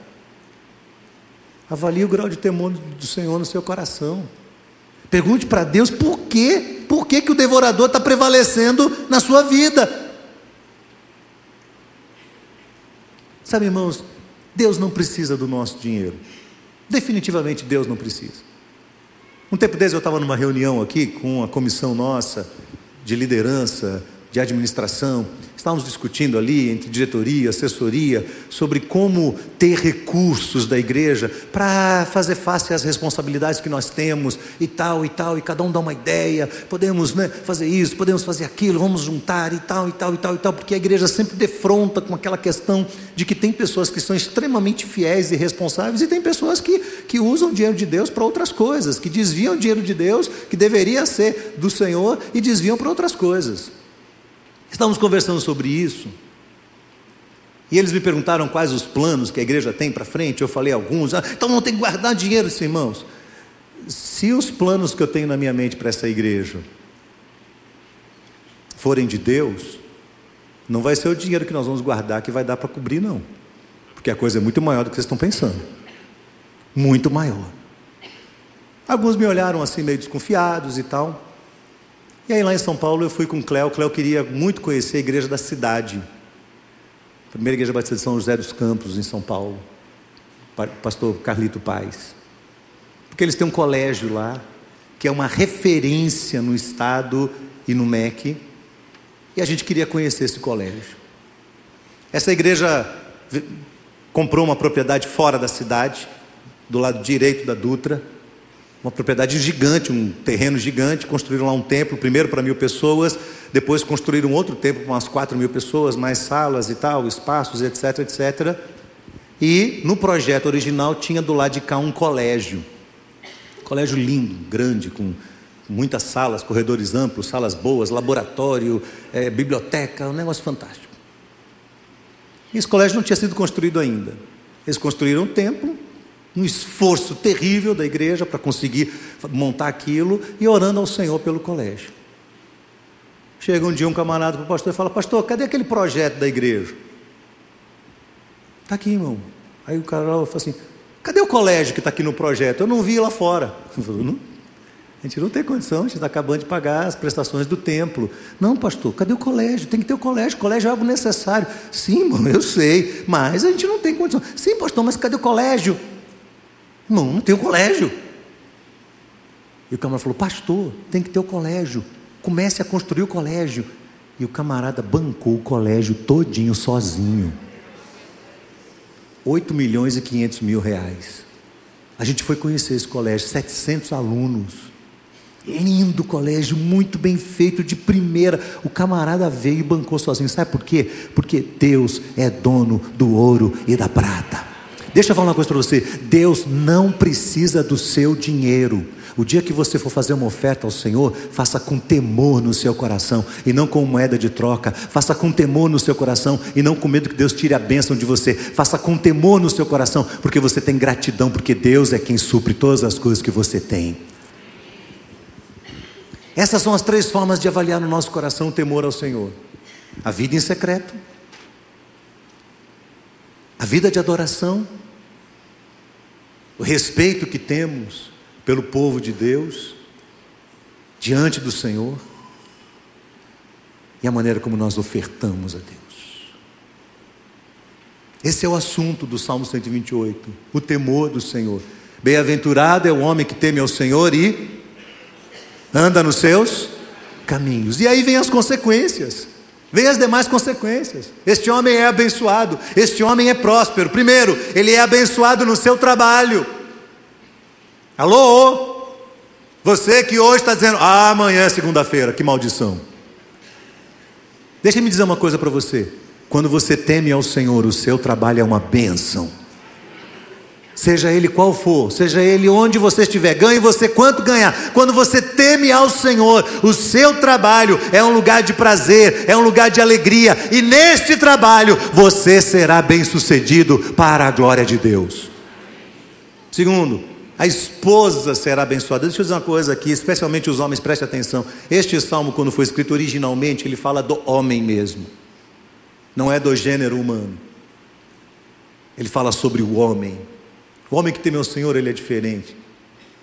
Avalie o grau de temor do Senhor no seu coração. Pergunte para Deus por quê? Por que, que o devorador está prevalecendo na sua vida? Sabe, irmãos, Deus não precisa do nosso dinheiro. Definitivamente Deus não precisa. Um tempo desses eu estava numa reunião aqui com a comissão nossa de liderança, de administração, Estávamos discutindo ali entre diretoria, assessoria, sobre como ter recursos da igreja para fazer face às responsabilidades que nós temos e tal e tal, e cada um dá uma ideia, podemos né, fazer isso, podemos fazer aquilo, vamos juntar e tal e tal e tal e tal, porque a igreja sempre defronta com aquela questão de que tem pessoas que são extremamente fiéis e responsáveis e tem pessoas que, que usam o dinheiro de Deus para outras coisas, que desviam dinheiro de Deus, que deveria ser do Senhor, e desviam para outras coisas. Estávamos conversando sobre isso. E eles me perguntaram quais os planos que a igreja tem para frente. Eu falei alguns. Ah, então não tem que guardar dinheiro, irmãos. Se os planos que eu tenho na minha mente para essa igreja forem de Deus, não vai ser o dinheiro que nós vamos guardar que vai dar para cobrir, não. Porque a coisa é muito maior do que vocês estão pensando. Muito maior. Alguns me olharam assim meio desconfiados e tal. E aí lá em São Paulo eu fui com o Cléo. O Cléo queria muito conhecer a igreja da cidade. Primeira igreja batista de São José dos Campos, em São Paulo. Pastor Carlito Paz. Porque eles têm um colégio lá, que é uma referência no estado e no MEC. E a gente queria conhecer esse colégio. Essa igreja comprou uma propriedade fora da cidade, do lado direito da Dutra uma propriedade gigante, um terreno gigante, construíram lá um templo, primeiro para mil pessoas, depois construíram outro templo para umas quatro mil pessoas, mais salas e tal, espaços, etc, etc. E no projeto original tinha do lado de cá um colégio. Colégio lindo, grande, com muitas salas, corredores amplos, salas boas, laboratório, é, biblioteca, um negócio fantástico. E esse colégio não tinha sido construído ainda. Eles construíram um templo, um esforço terrível da igreja para conseguir montar aquilo e orando ao Senhor pelo colégio. Chega um dia um camarada para o pastor e fala: Pastor, cadê aquele projeto da igreja? Está aqui, irmão. Aí o cara fala assim: Cadê o colégio que está aqui no projeto? Eu não vi lá fora. <laughs> Falei, a gente não tem condição, a gente está acabando de pagar as prestações do templo. Não, pastor, cadê o colégio? Tem que ter o colégio, o colégio é algo necessário. Sim, irmão, eu sei, mas a gente não tem condição. Sim, pastor, mas cadê o colégio? Não, não tem o colégio. E o camarada falou: Pastor, tem que ter o colégio. Comece a construir o colégio. E o camarada bancou o colégio todinho sozinho. 8 milhões e 500 mil reais. A gente foi conhecer esse colégio, 700 alunos. Lindo colégio, muito bem feito, de primeira. O camarada veio e bancou sozinho. Sabe por quê? Porque Deus é dono do ouro e da prata. Deixa eu falar uma coisa para você: Deus não precisa do seu dinheiro. O dia que você for fazer uma oferta ao Senhor, faça com temor no seu coração e não com moeda de troca. Faça com temor no seu coração e não com medo que Deus tire a bênção de você. Faça com temor no seu coração, porque você tem gratidão, porque Deus é quem supre todas as coisas que você tem. Essas são as três formas de avaliar no nosso coração o temor ao Senhor: a vida em secreto, a vida de adoração o respeito que temos pelo povo de Deus, diante do Senhor, e a maneira como nós ofertamos a Deus. Esse é o assunto do Salmo 128, o temor do Senhor. Bem-aventurado é o homem que teme ao Senhor e anda nos seus caminhos. E aí vem as consequências. Vem as demais consequências. Este homem é abençoado, este homem é próspero. Primeiro, ele é abençoado no seu trabalho. Alô? Você que hoje está dizendo, ah, amanhã é segunda-feira, que maldição. Deixa me dizer uma coisa para você. Quando você teme ao Senhor, o seu trabalho é uma bênção. Seja ele qual for, seja ele onde você estiver, ganhe você quanto ganhar. Quando você teme ao Senhor, o seu trabalho é um lugar de prazer, é um lugar de alegria, e neste trabalho você será bem-sucedido para a glória de Deus. Segundo, a esposa será abençoada. Deixa eu dizer uma coisa aqui, especialmente os homens, preste atenção. Este salmo, quando foi escrito originalmente, ele fala do homem mesmo, não é do gênero humano. Ele fala sobre o homem. O homem que teme ao Senhor, ele é diferente.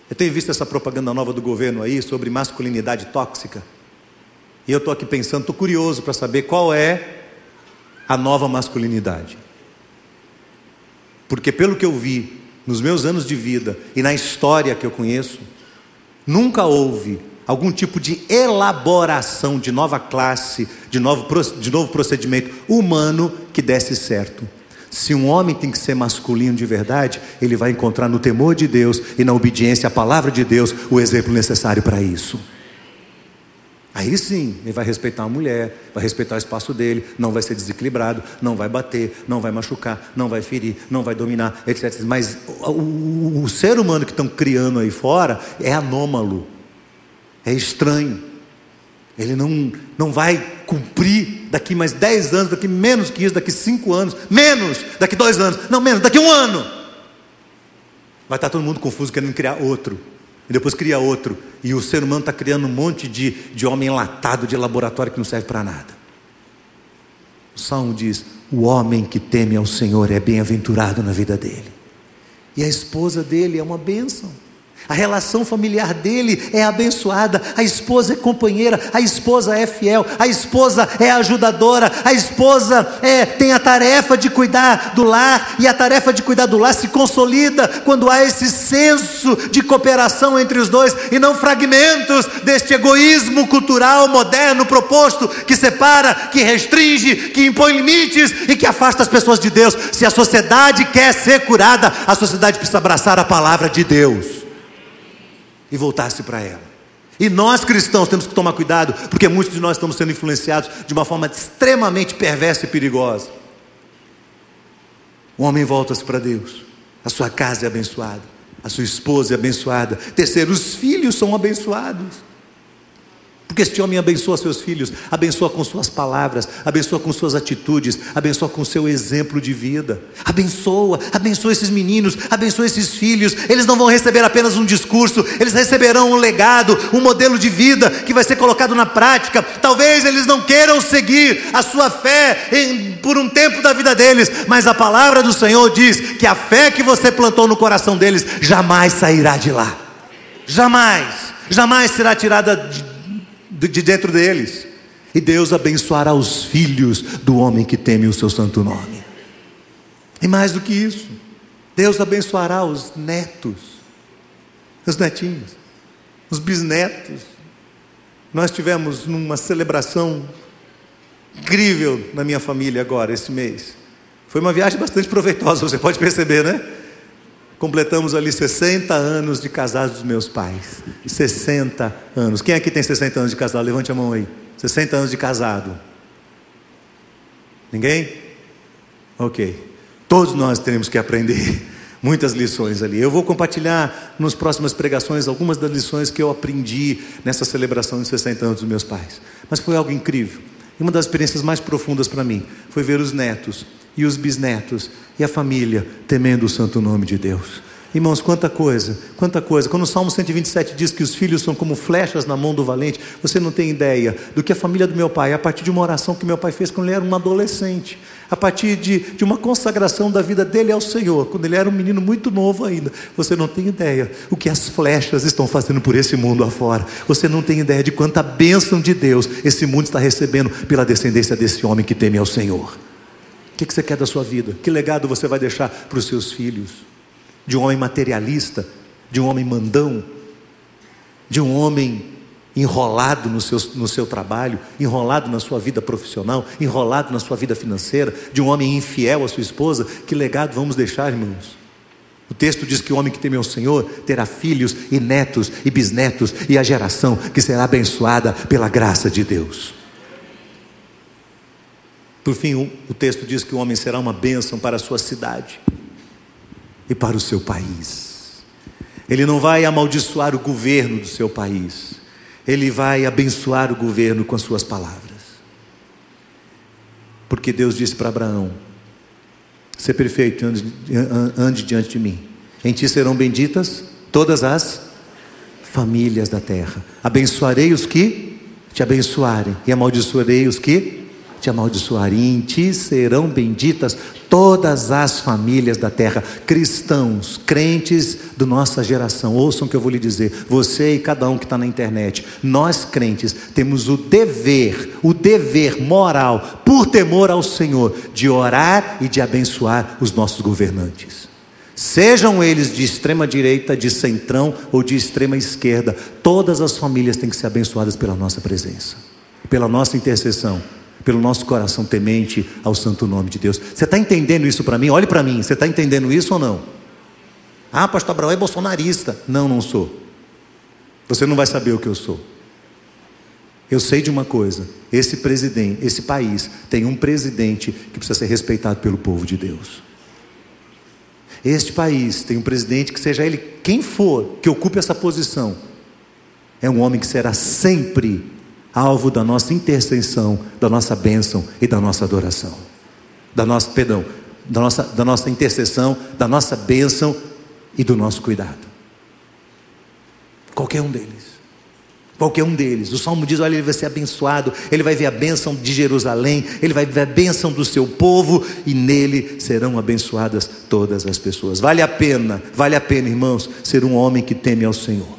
Eu tenho visto essa propaganda nova do governo aí sobre masculinidade tóxica. E eu estou aqui pensando, estou curioso para saber qual é a nova masculinidade. Porque pelo que eu vi, nos meus anos de vida e na história que eu conheço, nunca houve algum tipo de elaboração de nova classe, de novo, de novo procedimento humano que desse certo. Se um homem tem que ser masculino de verdade, ele vai encontrar no temor de Deus e na obediência à palavra de Deus o exemplo necessário para isso. Aí sim, ele vai respeitar a mulher, vai respeitar o espaço dele, não vai ser desequilibrado, não vai bater, não vai machucar, não vai ferir, não vai dominar, etc. Mas o, o, o ser humano que estão criando aí fora é anômalo, é estranho. Ele não, não vai cumprir daqui mais 10 anos, daqui menos que isso, daqui 5 anos, menos, daqui 2 anos, não menos, daqui um ano. Vai estar todo mundo confuso querendo criar outro e depois cria outro. E o ser humano está criando um monte de, de homem enlatado de laboratório que não serve para nada. O Salmo diz: O homem que teme ao Senhor é bem-aventurado na vida dele. E a esposa dele é uma bênção. A relação familiar dele é abençoada, a esposa é companheira, a esposa é fiel, a esposa é ajudadora, a esposa é, tem a tarefa de cuidar do lar, e a tarefa de cuidar do lar se consolida quando há esse senso de cooperação entre os dois e não fragmentos deste egoísmo cultural moderno proposto que separa, que restringe, que impõe limites e que afasta as pessoas de Deus. Se a sociedade quer ser curada, a sociedade precisa abraçar a palavra de Deus e voltasse para ela. E nós cristãos temos que tomar cuidado, porque muitos de nós estamos sendo influenciados de uma forma extremamente perversa e perigosa. O homem volta-se para Deus, a sua casa é abençoada, a sua esposa é abençoada. Terceiro, os filhos são abençoados. Porque este homem abençoa seus filhos, abençoa com suas palavras, abençoa com suas atitudes, abençoa com seu exemplo de vida. Abençoa, abençoa esses meninos, abençoa esses filhos. Eles não vão receber apenas um discurso, eles receberão um legado, um modelo de vida que vai ser colocado na prática. Talvez eles não queiram seguir a sua fé em, por um tempo da vida deles, mas a palavra do Senhor diz que a fé que você plantou no coração deles jamais sairá de lá. Jamais, jamais será tirada de de dentro deles. E Deus abençoará os filhos do homem que teme o seu santo nome. E mais do que isso, Deus abençoará os netos, os netinhos, os bisnetos. Nós tivemos numa celebração incrível na minha família agora, esse mês. Foi uma viagem bastante proveitosa, você pode perceber, né? Completamos ali 60 anos de casados dos meus pais. 60 anos. Quem aqui tem 60 anos de casado? Levante a mão aí. 60 anos de casado. Ninguém? Ok. Todos nós temos que aprender <laughs> muitas lições ali. Eu vou compartilhar nas próximas pregações algumas das lições que eu aprendi nessa celebração de 60 anos dos meus pais. Mas foi algo incrível. E uma das experiências mais profundas para mim foi ver os netos e os bisnetos e a família temendo o santo nome de Deus. Irmãos, quanta coisa, quanta coisa. Quando o Salmo 127 diz que os filhos são como flechas na mão do valente, você não tem ideia do que a família do meu pai, a partir de uma oração que meu pai fez quando ele era um adolescente, a partir de, de uma consagração da vida dele ao Senhor, quando ele era um menino muito novo ainda. Você não tem ideia o que as flechas estão fazendo por esse mundo afora. Você não tem ideia de quanta bênção de Deus esse mundo está recebendo pela descendência desse homem que teme ao Senhor que, que você quer da sua vida? Que legado você vai deixar para os seus filhos? De um homem materialista? De um homem mandão? De um homem enrolado no seu, no seu trabalho, enrolado na sua vida profissional, enrolado na sua vida financeira, de um homem infiel à sua esposa? Que legado vamos deixar, irmãos? O texto diz que o homem que teme ao Senhor terá filhos e netos e bisnetos e a geração que será abençoada pela graça de Deus. Por fim, o texto diz que o homem será uma bênção para a sua cidade e para o seu país. Ele não vai amaldiçoar o governo do seu país, ele vai abençoar o governo com as suas palavras. Porque Deus disse para Abraão: Ser perfeito, ande, ande diante de mim. Em ti serão benditas todas as famílias da terra. Abençoarei os que te abençoarem, e amaldiçoarei os que te amaldiçoarem. Em ti serão benditas todas as famílias da terra, cristãos, crentes da nossa geração. Ouçam o que eu vou lhe dizer, você e cada um que está na internet. Nós crentes temos o dever, o dever moral, por temor ao Senhor, de orar e de abençoar os nossos governantes. Sejam eles de extrema direita, de centrão ou de extrema esquerda, todas as famílias têm que ser abençoadas pela nossa presença, pela nossa intercessão pelo nosso coração temente ao santo nome de Deus. Você está entendendo isso para mim? Olhe para mim, você está entendendo isso ou não? Ah, pastor Abraão é bolsonarista. Não, não sou. Você não vai saber o que eu sou. Eu sei de uma coisa: esse presidente, esse país tem um presidente que precisa ser respeitado pelo povo de Deus. Este país tem um presidente que, seja ele quem for, que ocupe essa posição, é um homem que será sempre alvo da nossa intercessão, da nossa bênção e da nossa adoração. Da nossa, perdão, da nossa, da nossa intercessão, da nossa bênção e do nosso cuidado. Qualquer um deles. Qualquer um deles. O salmo diz: olha, ele vai ser abençoado, ele vai ver a bênção de Jerusalém, ele vai ver a bênção do seu povo, e nele serão abençoadas todas as pessoas. Vale a pena, vale a pena, irmãos, ser um homem que teme ao Senhor.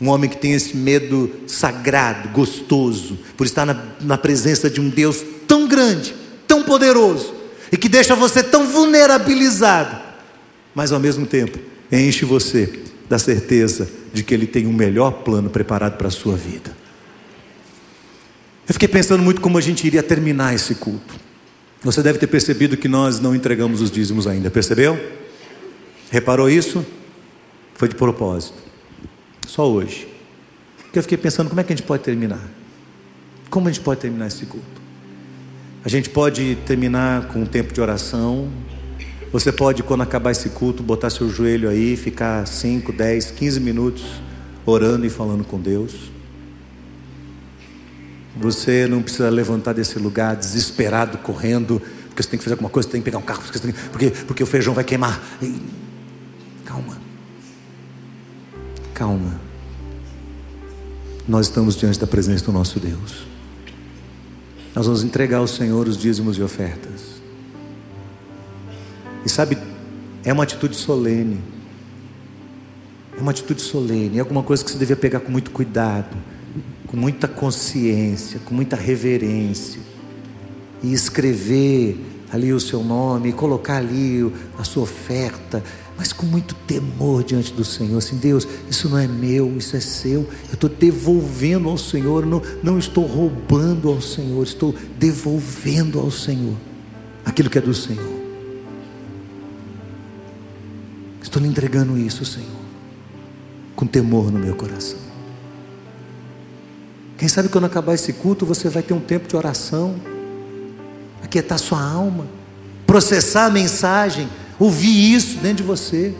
Um homem que tem esse medo sagrado, gostoso, por estar na, na presença de um Deus tão grande, tão poderoso, e que deixa você tão vulnerabilizado, mas ao mesmo tempo enche você da certeza de que Ele tem um melhor plano preparado para a sua vida. Eu fiquei pensando muito como a gente iria terminar esse culto. Você deve ter percebido que nós não entregamos os dízimos ainda, percebeu? Reparou isso? Foi de propósito. Só hoje. Porque eu fiquei pensando como é que a gente pode terminar? Como a gente pode terminar esse culto? A gente pode terminar com um tempo de oração. Você pode, quando acabar esse culto, botar seu joelho aí, ficar 5, 10, 15 minutos orando e falando com Deus. Você não precisa levantar desse lugar desesperado, correndo, porque você tem que fazer alguma coisa, você tem que pegar um carro, porque, porque o feijão vai queimar. Calma calma. Nós estamos diante da presença do nosso Deus. Nós vamos entregar ao Senhor os dízimos e ofertas. E sabe, é uma atitude solene. É uma atitude solene, é alguma coisa que você devia pegar com muito cuidado, com muita consciência, com muita reverência. E escrever ali o seu nome, colocar ali a sua oferta, mas com muito temor diante do Senhor. Assim, Deus, isso não é meu, isso é seu. Eu estou devolvendo ao Senhor, não, não estou roubando ao Senhor, estou devolvendo ao Senhor aquilo que é do Senhor. Estou lhe entregando isso, Senhor, com temor no meu coração. Quem sabe quando acabar esse culto você vai ter um tempo de oração, aquietar sua alma, processar a mensagem ouvir isso dentro de você.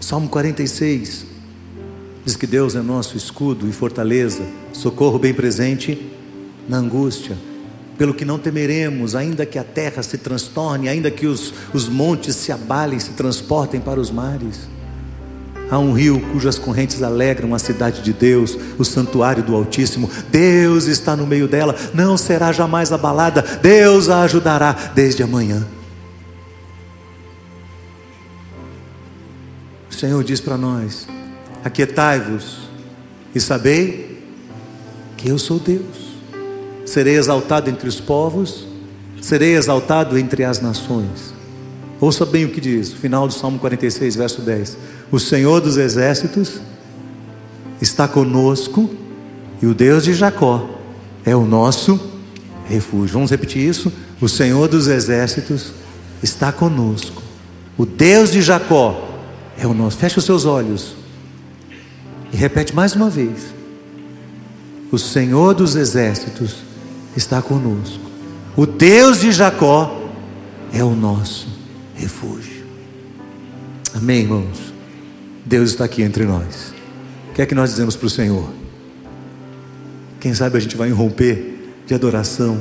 Salmo 46 diz que Deus é nosso escudo e fortaleza, socorro bem presente na angústia. Pelo que não temeremos, ainda que a terra se transtorne, ainda que os, os montes se abalem, se transportem para os mares. Há um rio cujas correntes alegram a cidade de Deus, o santuário do Altíssimo. Deus está no meio dela, não será jamais abalada. Deus a ajudará desde amanhã. O Senhor diz para nós: Aquietai-vos e sabei que eu sou Deus. Serei exaltado entre os povos, serei exaltado entre as nações. Ouça bem o que diz, final do Salmo 46, verso 10. O Senhor dos exércitos está conosco e o Deus de Jacó é o nosso refúgio. Vamos repetir isso? O Senhor dos exércitos está conosco O Deus de Jacó é o nosso. Feche os seus olhos e repete mais uma vez. O Senhor dos exércitos está conosco. O Deus de Jacó é o nosso refúgio. Amém, irmãos? Deus está aqui entre nós. O que é que nós dizemos para o Senhor? Quem sabe a gente vai romper de adoração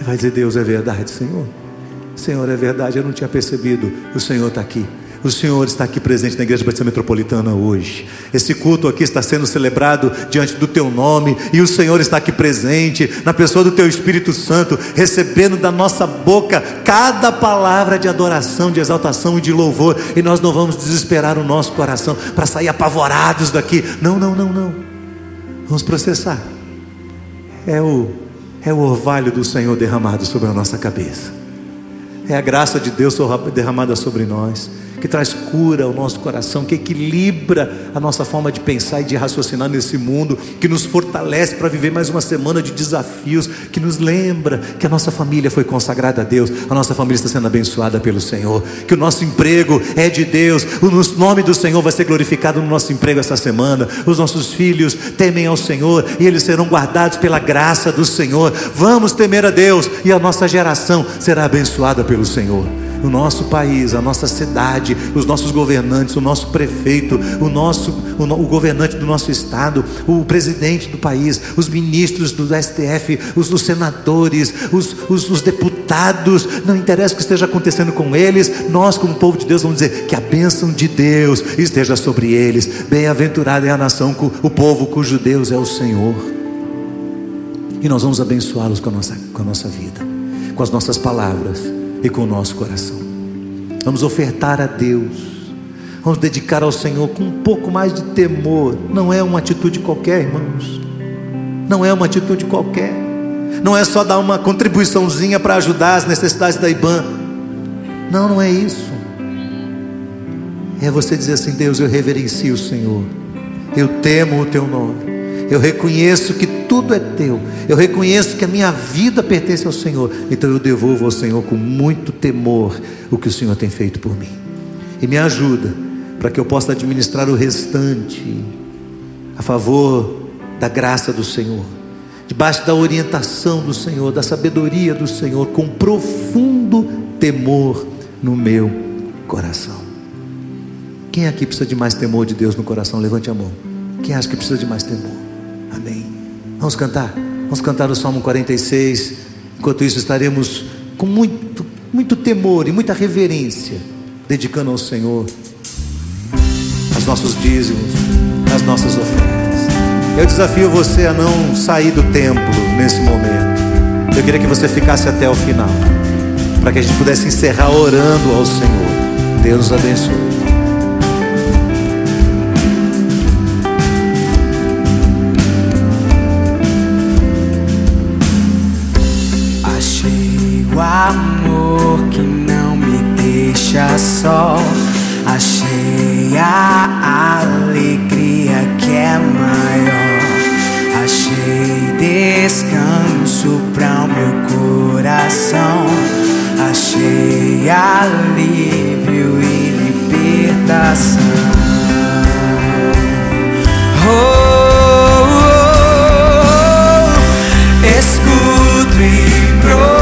e vai dizer: Deus é verdade, Senhor. Senhor é verdade, eu não tinha percebido. O Senhor está aqui. O Senhor está aqui presente na Igreja Batista Metropolitana hoje. Esse culto aqui está sendo celebrado diante do Teu nome, e o Senhor está aqui presente, na pessoa do Teu Espírito Santo, recebendo da nossa boca cada palavra de adoração, de exaltação e de louvor, e nós não vamos desesperar o nosso coração para sair apavorados daqui. Não, não, não, não. Vamos processar. É o, é o orvalho do Senhor derramado sobre a nossa cabeça. É a graça de Deus derramada sobre nós que traz cura ao nosso coração, que equilibra a nossa forma de pensar e de raciocinar nesse mundo, que nos fortalece para viver mais uma semana de desafios, que nos lembra que a nossa família foi consagrada a Deus, a nossa família está sendo abençoada pelo Senhor, que o nosso emprego é de Deus, o nome do Senhor vai ser glorificado no nosso emprego essa semana, os nossos filhos temem ao Senhor e eles serão guardados pela graça do Senhor. Vamos temer a Deus e a nossa geração será abençoada pelo Senhor o nosso país, a nossa cidade, os nossos governantes, o nosso prefeito, o nosso o, o governante do nosso estado, o presidente do país, os ministros do STF, os, os senadores, os, os, os deputados, não interessa o que esteja acontecendo com eles, nós, como povo de Deus, vamos dizer que a bênção de Deus esteja sobre eles. Bem-aventurada é a nação, o povo cujo Deus é o Senhor. E nós vamos abençoá-los com nossa, com a nossa vida, com as nossas palavras e com o nosso coração. Vamos ofertar a Deus. Vamos dedicar ao Senhor com um pouco mais de temor. Não é uma atitude qualquer, irmãos. Não é uma atitude qualquer. Não é só dar uma contribuiçãozinha para ajudar as necessidades da IBAN. Não, não é isso. É você dizer assim: Deus, eu reverencio o Senhor. Eu temo o teu nome. Eu reconheço que tudo é teu. Eu reconheço que a minha vida pertence ao Senhor. Então eu devolvo ao Senhor com muito temor o que o Senhor tem feito por mim. E me ajuda para que eu possa administrar o restante a favor da graça do Senhor, debaixo da orientação do Senhor, da sabedoria do Senhor, com profundo temor no meu coração. Quem aqui precisa de mais temor de Deus no coração? Levante a mão. Quem acha que precisa de mais temor? Vamos cantar. Vamos cantar o Salmo 46. Enquanto isso, estaremos com muito, muito temor e muita reverência, dedicando ao Senhor os nossos dízimos, as nossas ofertas. Eu desafio você a não sair do templo nesse momento. Eu queria que você ficasse até o final, para que a gente pudesse encerrar orando ao Senhor. Deus abençoe. Só. Achei a alegria que é maior. Achei descanso para o meu coração. Achei alívio e libertação. Oh, oh, oh, escuto e proteção.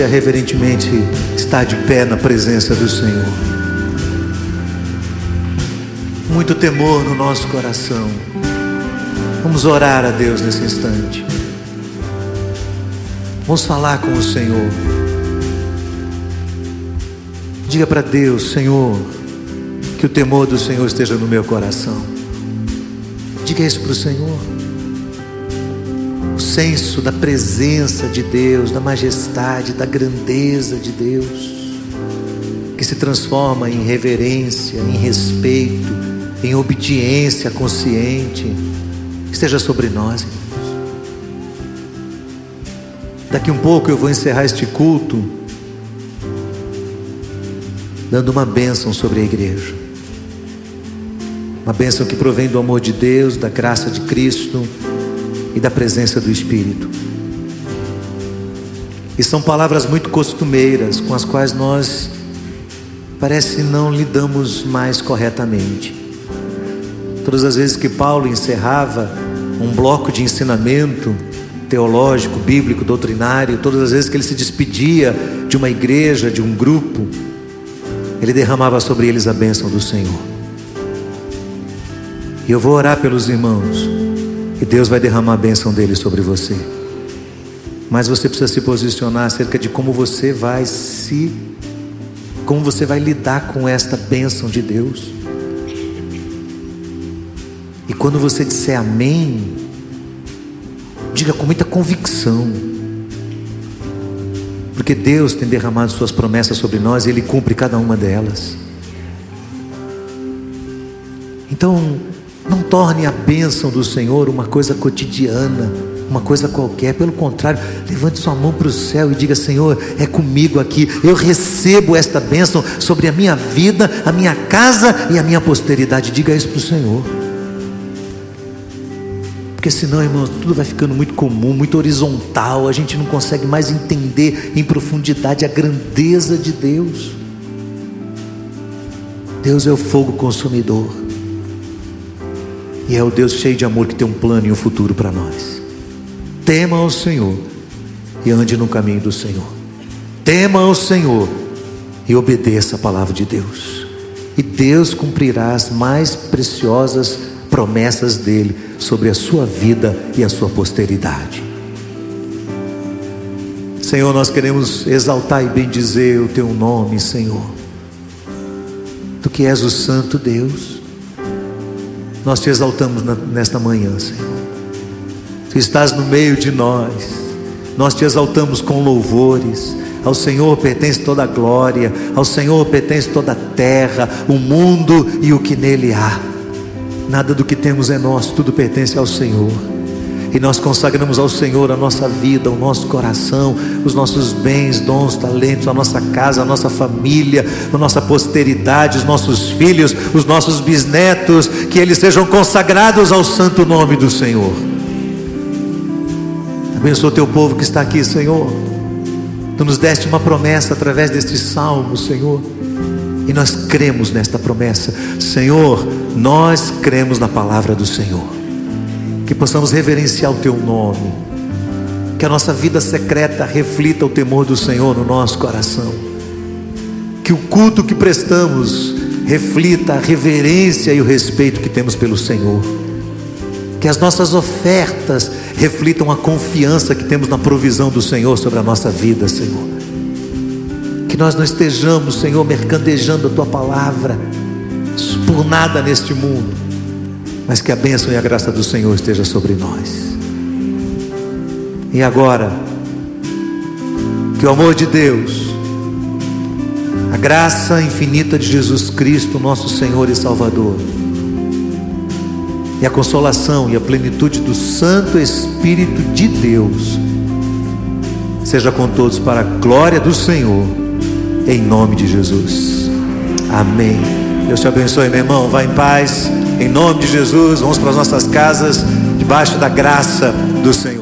Você a reverentemente estar de pé na presença do Senhor. Muito temor no nosso coração. Vamos orar a Deus nesse instante. Vamos falar com o Senhor. Diga para Deus, Senhor, que o temor do Senhor esteja no meu coração. Diga isso para o Senhor. Senso da presença de Deus, da majestade, da grandeza de Deus, que se transforma em reverência, em respeito, em obediência consciente, esteja sobre nós. Daqui um pouco eu vou encerrar este culto dando uma bênção sobre a igreja. Uma bênção que provém do amor de Deus, da graça de Cristo e da presença do Espírito. E são palavras muito costumeiras com as quais nós parece não lidamos mais corretamente. Todas as vezes que Paulo encerrava um bloco de ensinamento teológico, bíblico, doutrinário, todas as vezes que ele se despedia de uma igreja, de um grupo, ele derramava sobre eles a bênção do Senhor. E eu vou orar pelos irmãos. E Deus vai derramar a bênção dele sobre você. Mas você precisa se posicionar acerca de como você vai se. Como você vai lidar com esta bênção de Deus. E quando você disser amém, diga com muita convicção. Porque Deus tem derramado suas promessas sobre nós e Ele cumpre cada uma delas. Então, não torne a bênção do Senhor uma coisa cotidiana, uma coisa qualquer. Pelo contrário, levante sua mão para o céu e diga: Senhor, é comigo aqui. Eu recebo esta bênção sobre a minha vida, a minha casa e a minha posteridade. Diga isso para o Senhor. Porque senão, irmãos, tudo vai ficando muito comum, muito horizontal. A gente não consegue mais entender em profundidade a grandeza de Deus. Deus é o fogo consumidor. E é o Deus cheio de amor que tem um plano e um futuro para nós. Tema ao Senhor e ande no caminho do Senhor. Tema ao Senhor e obedeça a palavra de Deus. E Deus cumprirá as mais preciosas promessas dele sobre a sua vida e a sua posteridade. Senhor, nós queremos exaltar e bendizer o teu nome, Senhor. Tu que és o Santo Deus nós te exaltamos nesta manhã, Senhor. Tu estás no meio de nós. Nós te exaltamos com louvores. Ao Senhor pertence toda a glória, ao Senhor pertence toda a terra, o mundo e o que nele há. Nada do que temos é nosso, tudo pertence ao Senhor. E nós consagramos ao Senhor a nossa vida, o nosso coração, os nossos bens, dons, talentos, a nossa casa, a nossa família, a nossa posteridade, os nossos filhos, os nossos bisnetos, que eles sejam consagrados ao santo nome do Senhor. Abençoa o teu povo que está aqui, Senhor. Tu nos deste uma promessa através deste salmo, Senhor. E nós cremos nesta promessa. Senhor, nós cremos na palavra do Senhor possamos reverenciar o Teu nome, que a nossa vida secreta reflita o temor do Senhor no nosso coração, que o culto que prestamos reflita a reverência e o respeito que temos pelo Senhor, que as nossas ofertas reflitam a confiança que temos na provisão do Senhor sobre a nossa vida, Senhor. Que nós não estejamos, Senhor, mercandejando a Tua palavra por nada neste mundo, mas que a bênção e a graça do Senhor esteja sobre nós. E agora, que o amor de Deus, a graça infinita de Jesus Cristo, nosso Senhor e Salvador, e a consolação e a plenitude do Santo Espírito de Deus, seja com todos para a glória do Senhor, em nome de Jesus. Amém. Deus te abençoe, meu irmão. Vá em paz. Em nome de Jesus, vamos para as nossas casas, debaixo da graça do Senhor.